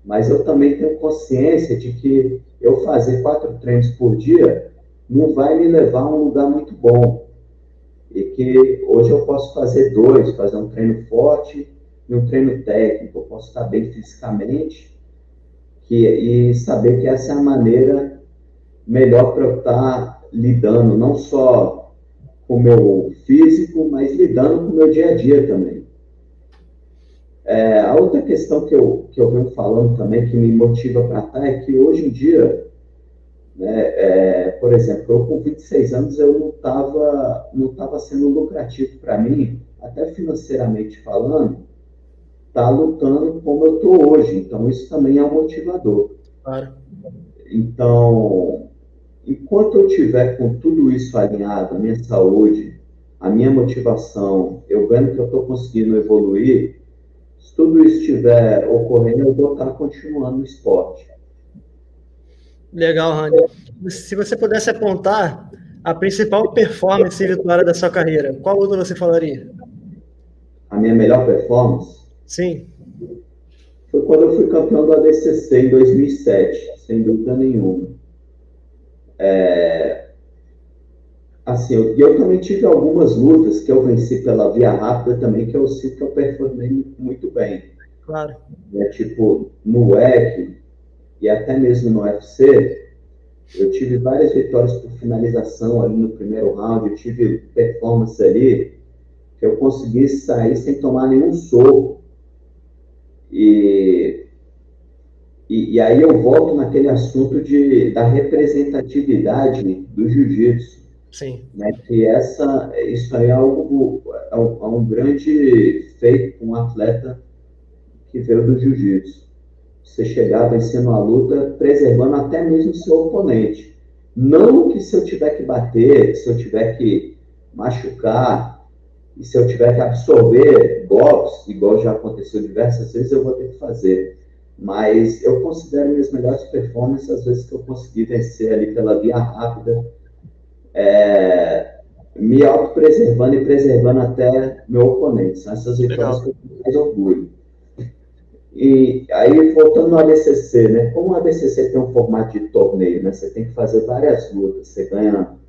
Mas eu também tenho consciência de que eu fazer quatro treinos por dia não vai me levar a um lugar muito bom. E que hoje eu posso fazer dois, fazer um treino forte e um treino técnico. Eu posso estar bem fisicamente que, e saber que essa é a maneira melhor para eu estar lidando não só com o meu físico, mas lidando com o meu dia a dia também. É, a outra questão que eu, que eu venho falando também, que me motiva para estar, é que hoje em dia, né, é, por exemplo, eu com 26 anos, eu não estava não tava sendo lucrativo para mim, até financeiramente falando, estar tá lutando como eu estou hoje. Então, isso também é um motivador. Claro. Então, enquanto eu tiver com tudo isso alinhado, a minha saúde, a minha motivação, eu vendo que eu estou conseguindo evoluir, se tudo isso estiver ocorrendo, eu vou estar continuando no esporte. Legal, Rani. Se você pudesse apontar a principal performance e vitória da sua carreira, qual outra você falaria? A minha melhor performance? Sim. Foi quando eu fui campeão do ADCC em 2007, sem dúvida nenhuma. É, assim, eu, eu também tive algumas lutas que eu venci pela via rápida também, que eu sinto que eu performei muito bem. Claro. É, tipo, no WEC e até mesmo no UFC, eu tive várias vitórias por finalização ali no primeiro round, eu tive performance ali que eu consegui sair sem tomar nenhum soco. E e, e, aí eu volto naquele assunto de, da representatividade do jiu-jitsu. Sim. Né, que essa, isso aí é, algo, é, um, é um grande feito com um atleta que veio do jiu-jitsu. você chegar vencendo a luta, preservando até mesmo o seu oponente. Não que se eu tiver que bater, se eu tiver que machucar, e se eu tiver que absorver golpes, igual já aconteceu diversas vezes, eu vou ter que fazer. Mas eu considero minhas melhores performances as vezes que eu consegui vencer ali pela via rápida, é, me auto-preservando e preservando até meu oponente. São essas vitórias Legal. que eu tenho mais orgulho. E aí, voltando no ADCC, né? Como o ADCC tem um formato de torneio, né? Você tem que fazer várias lutas, você ganha,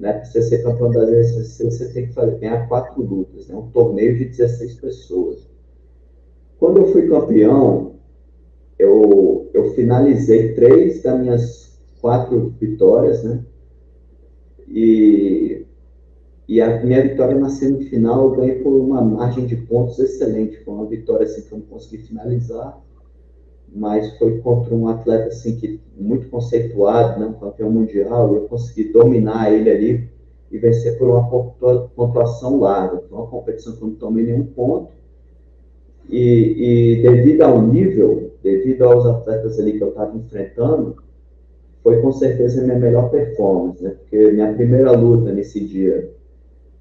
né? Para você ser campeão da ADCC, você tem que fazer, ganhar quatro lutas, né? Um torneio de 16 pessoas. Quando eu fui campeão, eu, eu finalizei três das minhas quatro vitórias, né? E e a minha vitória na semifinal eu ganhei por uma margem de pontos excelente. Foi uma vitória assim, que eu não consegui finalizar, mas foi contra um atleta assim, que, muito conceituado, né, um campeão mundial, eu consegui dominar ele ali e vencer por uma pontuação larga. Foi uma competição que eu não tomei nenhum ponto. E, e devido ao nível, devido aos atletas ali que eu estava enfrentando, foi com certeza a minha melhor performance, né? Porque minha primeira luta nesse dia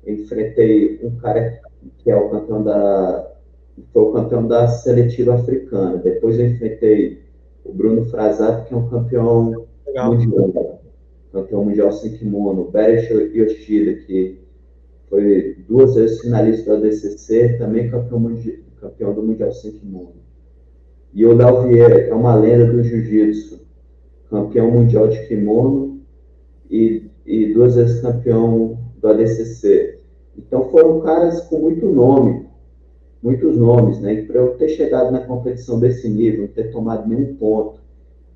enfrentei um cara que é o campeão da foi o campeão da seletiva africana. Depois eu enfrentei o Bruno Frazato, que é um campeão Legal. mundial, campeão mundial sem kimono, o Beresh Yoshida, que foi duas vezes finalista do ADCC, também campeão, mundial, campeão do mundial sem kimono. E o Léo Vieira, que é uma lenda do jiu-jitsu, campeão mundial de kimono e, e duas vezes campeão do ADCC. Então foram caras com muito nome, muitos nomes, né? E para eu ter chegado na competição desse nível, ter tomado nenhum ponto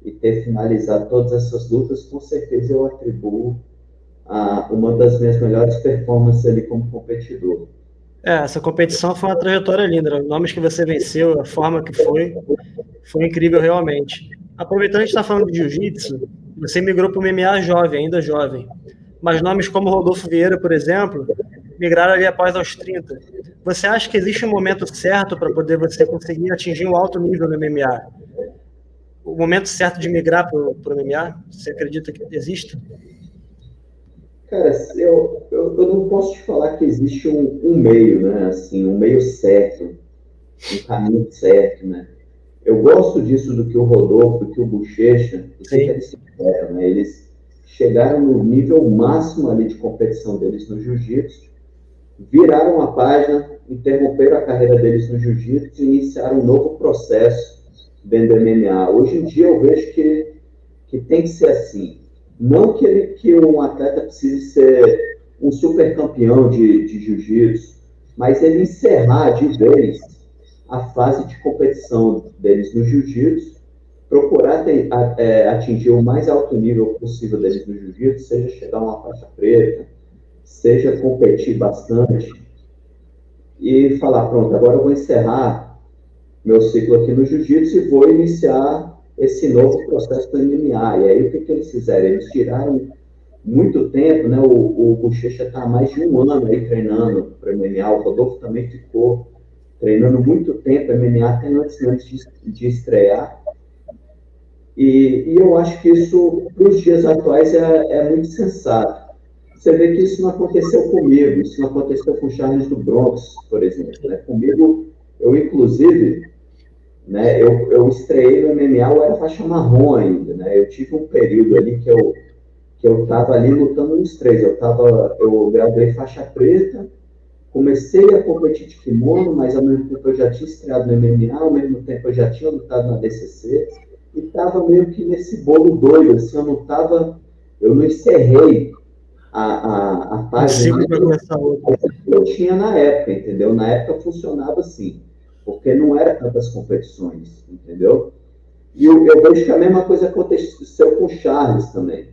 e ter finalizado todas essas lutas, com certeza eu atribuo a uma das minhas melhores performances ali como competidor. É, essa competição foi uma trajetória linda. Os nomes que você venceu, a forma que foi, foi incrível realmente. Aproveitando que a gente está falando de jiu-jitsu, você migrou para o MMA jovem, ainda jovem. Mas nomes como Rodolfo Vieira, por exemplo, migraram ali após aos 30. Você acha que existe um momento certo para poder você conseguir atingir um alto nível no MMA? O momento certo de migrar para o MMA? Você acredita que existe? Cara, eu, eu, eu, não posso te falar que existe um, um, meio, né? Assim, um meio certo, um caminho certo, né? Eu gosto disso do que o Rodolfo, do que o Bochecha, que eles fizeram, né? Eles chegaram no nível máximo ali de competição deles no jiu-jitsu viraram a página, interromperam a carreira deles no jiu-jitsu e iniciaram um novo processo dentro do MMA. Hoje em dia eu vejo que, que tem que ser assim. Não que, ele, que um atleta precise ser um super campeão de, de jiu-jitsu, mas ele encerrar de vez a fase de competição deles no jiu-jitsu, procurar ter, a, é, atingir o mais alto nível possível deles no jiu-jitsu, seja chegar a uma faixa preta, seja competir bastante e falar, pronto, agora eu vou encerrar meu ciclo aqui no jiu-jitsu e vou iniciar esse novo processo do MMA. E aí o que, que eles fizeram? Eles tiraram muito tempo, né? O, o Bochecha está há mais de um ano aí treinando para MMA, o Rodolfo também ficou treinando muito tempo MMA, até antes, antes de, de estrear. E, e, eu acho que isso, para os dias atuais, é, é muito sensato você vê que isso não aconteceu comigo, isso não aconteceu com o Charles do Bronx, por exemplo. Né? Comigo, eu inclusive, né, eu, eu estreiei no MMA, eu era faixa marrom ainda, né? Eu tive um período ali que eu que eu estava ali lutando nos três. Eu tava, eu graduei faixa preta, comecei a competir de kimono, mas ao mesmo tempo eu já tinha estreado no MMA, ao mesmo tempo eu já tinha lutado na DCC e estava meio que nesse bolo doido, assim, eu não estava, eu não encerrei a, a, a página que eu tinha na época, entendeu? Na época funcionava assim, porque não era tantas competições, entendeu? E eu, eu vejo que a mesma coisa aconteceu com o Charles também.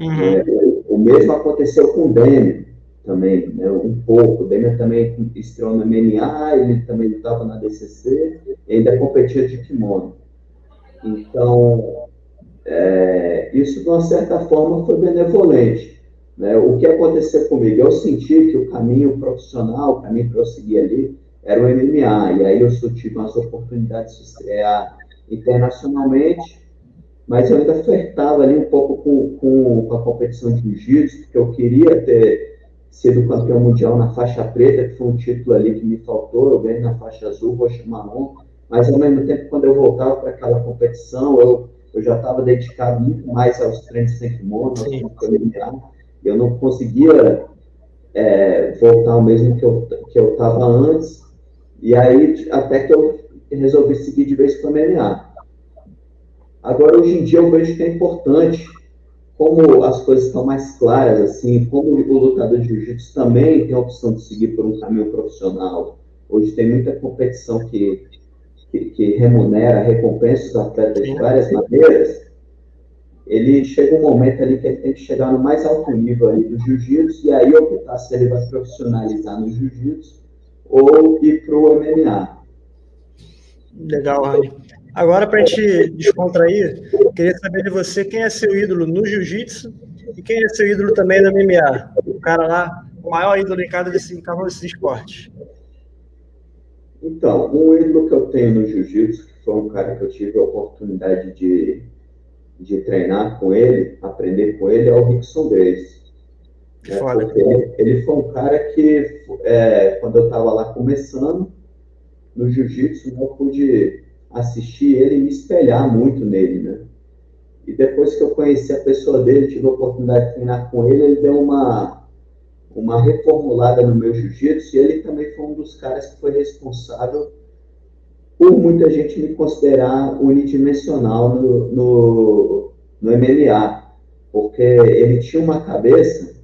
Uhum. É, o mesmo aconteceu com o Demian também, né, um pouco. O Demian também estreou na MMA, ele também estava na DCC, e ainda competia de kimono. Então, é, isso de uma certa forma foi benevolente. Né? O que aconteceu comigo? Eu senti que o caminho profissional, o caminho que eu segui ali, era o MMA. E aí eu tive umas oportunidades de estrear internacionalmente, mas eu ainda flertava ali um pouco com, com, com a competição de jiu-jitsu, porque eu queria ter sido campeão mundial na faixa preta, que foi um título ali que me faltou, eu ganhei na faixa azul, roxo marrom, mas ao mesmo tempo, quando eu voltava para aquela competição, eu, eu já estava dedicado muito mais aos treinos sem kimono, eu não conseguia é, voltar ao mesmo que eu que eu estava antes, e aí até que eu resolvi seguir de vez com o MMA. Agora, hoje em dia, eu vejo que é importante, como as coisas estão mais claras, assim, como o lutador de jiu-jitsu também tem a opção de seguir por um caminho profissional. Hoje tem muita competição que, que, que remunera, recompensa os atletas de várias maneiras. Ele chega um momento ali que ele tem que chegar no mais alto nível ali do jiu-jitsu e aí optar se ele vai profissionalizar no jiu-jitsu ou ir para o MMA. Legal, Rani. Agora, para a gente descontrair, queria saber de você quem é seu ídolo no jiu-jitsu e quem é seu ídolo também no MMA. O cara lá, o maior ídolo em cada desses, cada um desses esportes. Então, um ídolo que eu tenho no jiu-jitsu, que foi um cara que eu tive a oportunidade de, de treinar com ele, aprender com ele, é o Rickson Grace. É, ele, ele, foi um cara que, é, quando eu estava lá começando no jiu-jitsu, eu pude assistir ele e me espelhar muito nele, né? E depois que eu conheci a pessoa dele, tive a oportunidade de treinar com ele, ele deu uma, uma reformulada no meu jiu-jitsu e ele também foi um dos caras que foi responsável por muita gente me considerar unidimensional no, no, no porque ele tinha uma cabeça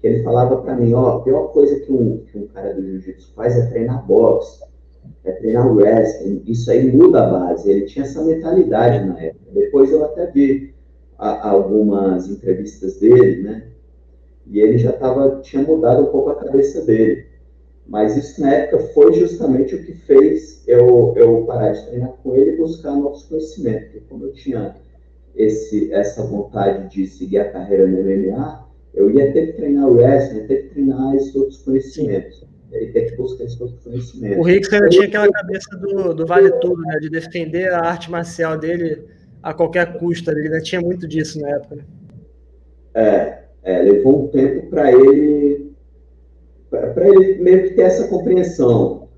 que ele falava para mim, ó, a pior coisa que um, que um cara do jiu-jitsu faz é treinar boxe é treinar wrestling, isso aí muda a base. Ele tinha essa mentalidade na época. Depois eu até vi a, algumas entrevistas dele, né? E ele já tava, tinha mudado um pouco a cabeça dele. Mas isso na época foi justamente o que fez eu, eu parar de treinar com ele e buscar novos conhecimentos. Porque como eu tinha esse, essa vontade de seguir a carreira no MMA, eu ia ter que treinar wrestling, ia ter que treinar esses outros conhecimentos. Sim. Ele quer que busque esse conhecimento. O Rick ainda tinha aquela cabeça do, do vale tudo, né? De defender a arte marcial dele a qualquer custo. Ele ainda tinha muito disso na época. Né? É, é, levou um tempo para ele para ele meio que ter essa compreensão.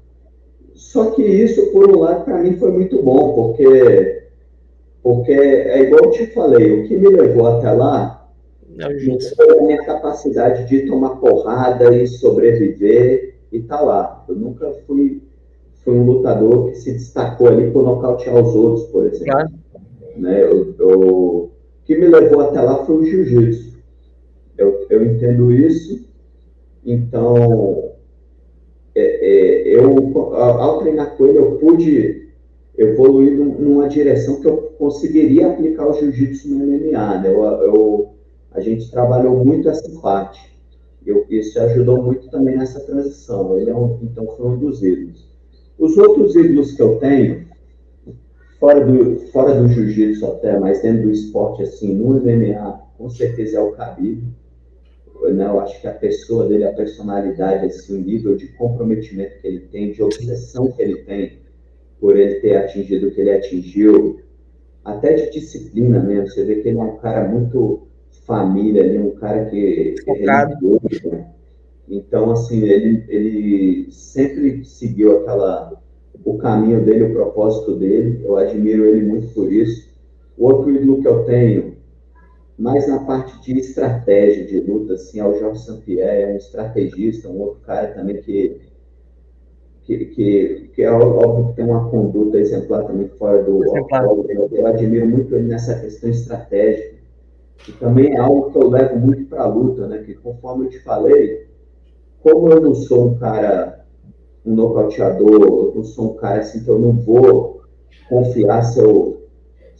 Só que isso, por um lado, para mim foi muito bom, porque porque é igual eu te falei, o que me levou até lá não foi a minha capacidade de tomar porrada e sobreviver e tá lá. Eu nunca fui, fui um lutador que se destacou ali por nocautear os outros, por exemplo. Claro. Né? Eu, eu, o que me levou até lá foi o jiu-jitsu. Eu, eu entendo isso, então é, é, eu, ao treinar com ele, eu pude evoluir numa direção que eu conseguiria aplicar o jiu-jitsu no MMA. Né? Eu, eu, a gente trabalhou muito essa parte. Eu, isso ajudou muito também nessa transição. Ele é um, então foi um dos ídolos. Os outros ídolos que eu tenho, fora do, fora do jiu-jitsu até, mas dentro do esporte, assim, no MMA, com certeza é o Khabib. Né? Eu acho que a pessoa dele, a personalidade, assim, o nível de comprometimento que ele tem, de obsessão que ele tem por ele ter atingido o que ele atingiu, até de disciplina mesmo. Você vê que ele é um cara muito família ali, um cara que, que é religioso, né? Então, assim, ele, ele sempre seguiu aquela, o caminho dele, o propósito dele. Eu admiro ele muito por isso. O outro ídolo que eu tenho, mais na parte de estratégia de luta, assim, é o Jorge é um estrategista, um outro cara também que, que, que, que é óbvio que tem uma conduta exemplar também fora do... Exemplar. Eu, eu admiro muito ele nessa questão estratégica e também é algo que eu levo muito para a luta, né? Que conforme eu te falei, como eu não sou um cara, um nocauteador, eu não sou um cara assim que eu não vou confiar se eu,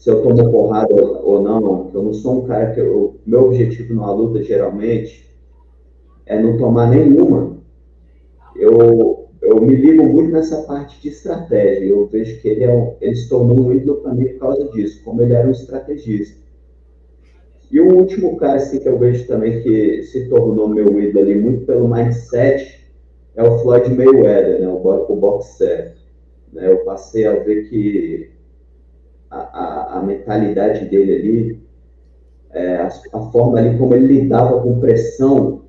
se eu tomo porrada ou não, eu não sou um cara que eu, meu objetivo numa luta geralmente é não tomar nenhuma. Eu, eu me ligo muito nessa parte de estratégia. Eu vejo que ele, é um, ele se tornou um ídolo para mim por causa disso, como ele era um estrategista. E o último cara assim, que eu vejo também que se tornou meu ídolo ali muito pelo mindset é o Floyd Mayweather, né, o, o boxer. Né, eu passei a ver que a, a mentalidade dele ali, é, a, a, forma ali como ele lidava com pressão,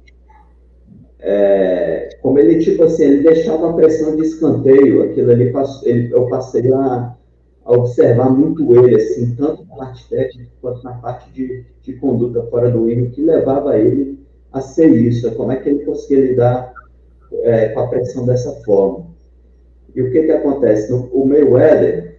é, como ele, tipo assim, ele deixava a pressão de escanteio, aquilo ali, ele, eu passei a, a, observar muito ele, assim, tanto na parte técnica quanto na parte de, de conduta fora do hino, que levava ele a ser isso, como é que ele conseguia lidar é, com a pressão dessa forma. E o que que acontece? No, o Mayweather,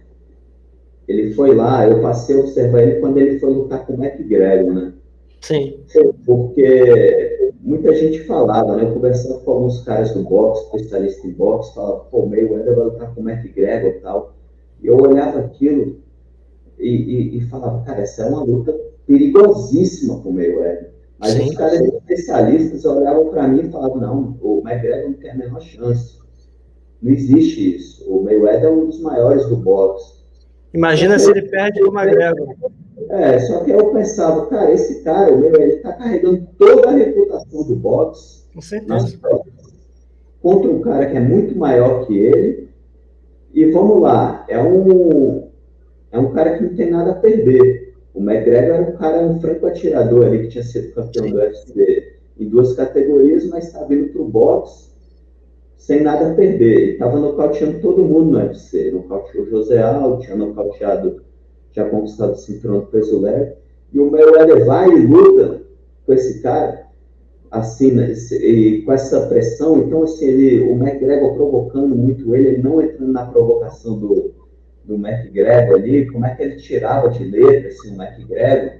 ele foi lá, eu passei a observar ele quando ele foi lutar com o McGregor, né? Sim. Porque muita gente falava, né? Conversando com alguns caras do boxe, especialistas em boxe, falava, pô, o Mayweather vai lutar com o McGregor e tal. E eu olhava aquilo e, e, e falava, cara, essa é uma luta perigosíssima com o Mayweather. Mas Sim. os caras especialistas olhavam para mim e falavam, não, o McGregor não tem a menor chance. Não existe isso. O Mayweather é um dos maiores do boxe. Imagina se ele perde o McGregor. É, só que eu pensava, cara, esse cara, meu, ele tá carregando toda a reputação do boxe. Com certeza. Contra um cara que é muito maior que ele. E vamos lá, é um, é um cara que não tem nada a perder. O McGregor era um cara, um franco atirador ali, que tinha sido campeão Sim. do UFC em duas categorias, mas está vindo para o boxe sem nada a perder. Ele estava nocauteando todo mundo no UFC. Nocauteou José Aldo, tinha nocauteado, tinha conquistado o cinturão do peso leve. E o Mayweather vai e luta com esse cara, assim, né, e com essa pressão. Então, assim, ele, o McGregor provocando muito ele, ele não entrando na provocação do, do McGregor ali, como é que ele tirava de letra, assim, o McGregor,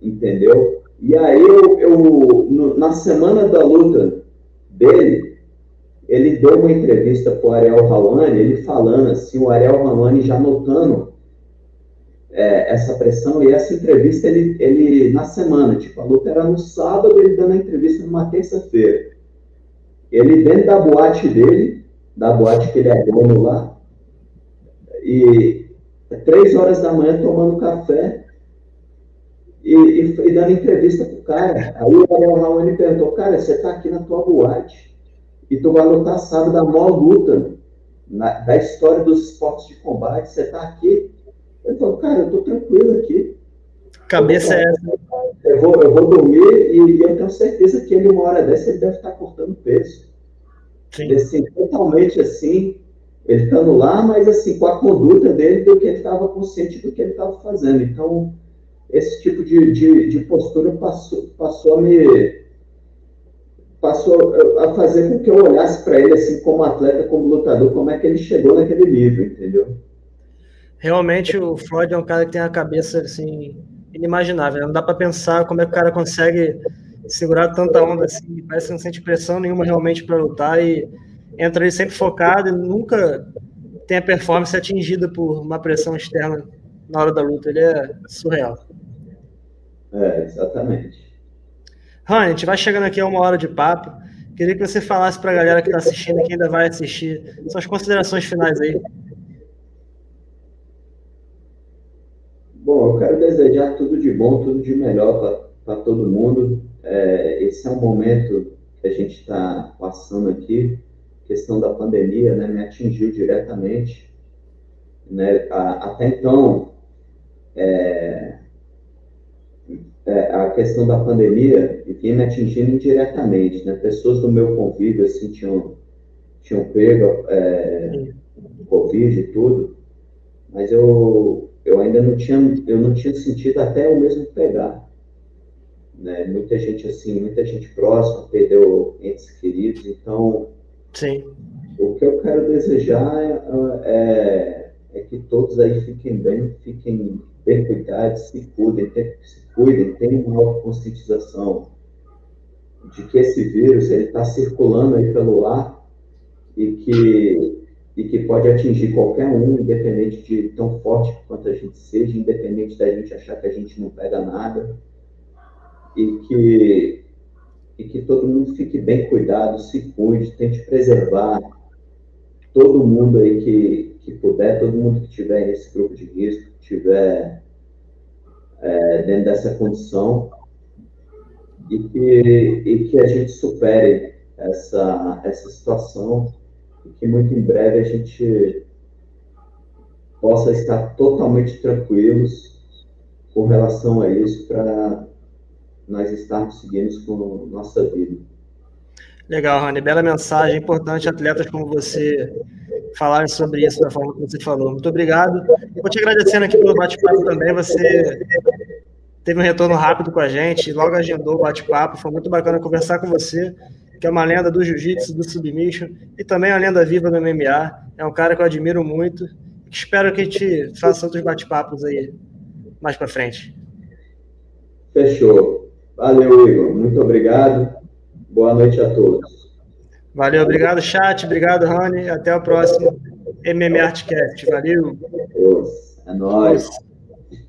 entendeu? E aí, eu, eu no, na semana da luta dele, ele deu uma entrevista para o Ariel Rawani, ele falando assim, o Ariel Rawani já notando é, essa pressão, e essa entrevista, ele, ele, na semana, tipo, a luta era no sábado, ele dando a entrevista numa terça-feira. Ele dentro da boate dele, da boate que ele é dono lá, e três horas da manhã tomando café, e, e, e dando entrevista pro cara. Aí o Ariel Rawani perguntou, cara, você tá aqui na tua boate, e tu vai lutar sábado da maior luta na, da história dos esportes de combate. Você está aqui. Eu falo, cara, eu estou tranquilo aqui. Cabeça é essa. Eu vou, eu vou dormir e, eu tenho certeza que ele, uma hora dessa, ele deve estar cortando peso. Sim. Assim, totalmente assim, ele estando lá, mas assim, com a conduta dele, do que ele estava consciente do que ele estava fazendo. Então, esse tipo de, de, de postura passou, passou a me passou a fazer com que eu olhasse para ele assim como atleta, como lutador, como é que ele chegou naquele nível, entendeu? Realmente o Floyd é um cara que tem a cabeça assim inimaginável. Não dá para pensar como é que o cara consegue segurar tanta onda assim, parece que não sente pressão nenhuma realmente para lutar e entra ali sempre focado e nunca tem a performance atingida por uma pressão externa na hora da luta. Ele é surreal. É, exatamente. Han, a gente vai chegando aqui a uma hora de papo. Queria que você falasse para a galera que está assistindo e que ainda vai assistir suas considerações finais aí. Bom, eu quero desejar tudo de bom, tudo de melhor para todo mundo. É, esse é um momento que a gente está passando aqui, questão da pandemia, né, me atingiu diretamente. Né, a, até então, é, é, a questão da pandemia vinha me atingindo indiretamente, né? Pessoas do meu convívio, assim, tinham, tinham pego é, Covid e tudo, mas eu, eu ainda não tinha, eu não tinha sentido até eu mesmo pegar. Né? Muita gente, assim, muita gente próxima perdeu entes queridos, então... Sim. O que eu quero desejar é, é, é que todos aí fiquem bem, fiquem bem cuidados, se cuidem, se cuidem, tenham uma autoconscientização de que esse vírus está circulando aí pelo ar e que e que pode atingir qualquer um, independente de tão forte quanto a gente seja, independente da gente achar que a gente não pega nada, e que e que todo mundo fique bem cuidado, se cuide, tente preservar todo mundo aí que, que puder, todo mundo que tiver nesse grupo de risco, tiver é, dentro dessa condição e que, e que a gente supere essa, essa situação e que muito em breve a gente possa estar totalmente tranquilos com relação a isso, para nós estarmos seguindo com nossa vida. Legal, Rani, bela mensagem, importante atletas como você falarem sobre isso da forma que você falou. Muito obrigado. Vou te agradecendo aqui pelo bate-papo também, você teve um retorno rápido com a gente, logo agendou o bate-papo, foi muito bacana conversar com você, que é uma lenda do jiu-jitsu, do submission, e também uma lenda viva do MMA, é um cara que eu admiro muito, espero que a gente faça outros bate-papos aí mais para frente. Fechou. Valeu, Igor. Muito obrigado. Boa noite a todos. Valeu, obrigado, chat. Obrigado, Rony. Até o próximo MMA Artcast. Valeu. É nóis.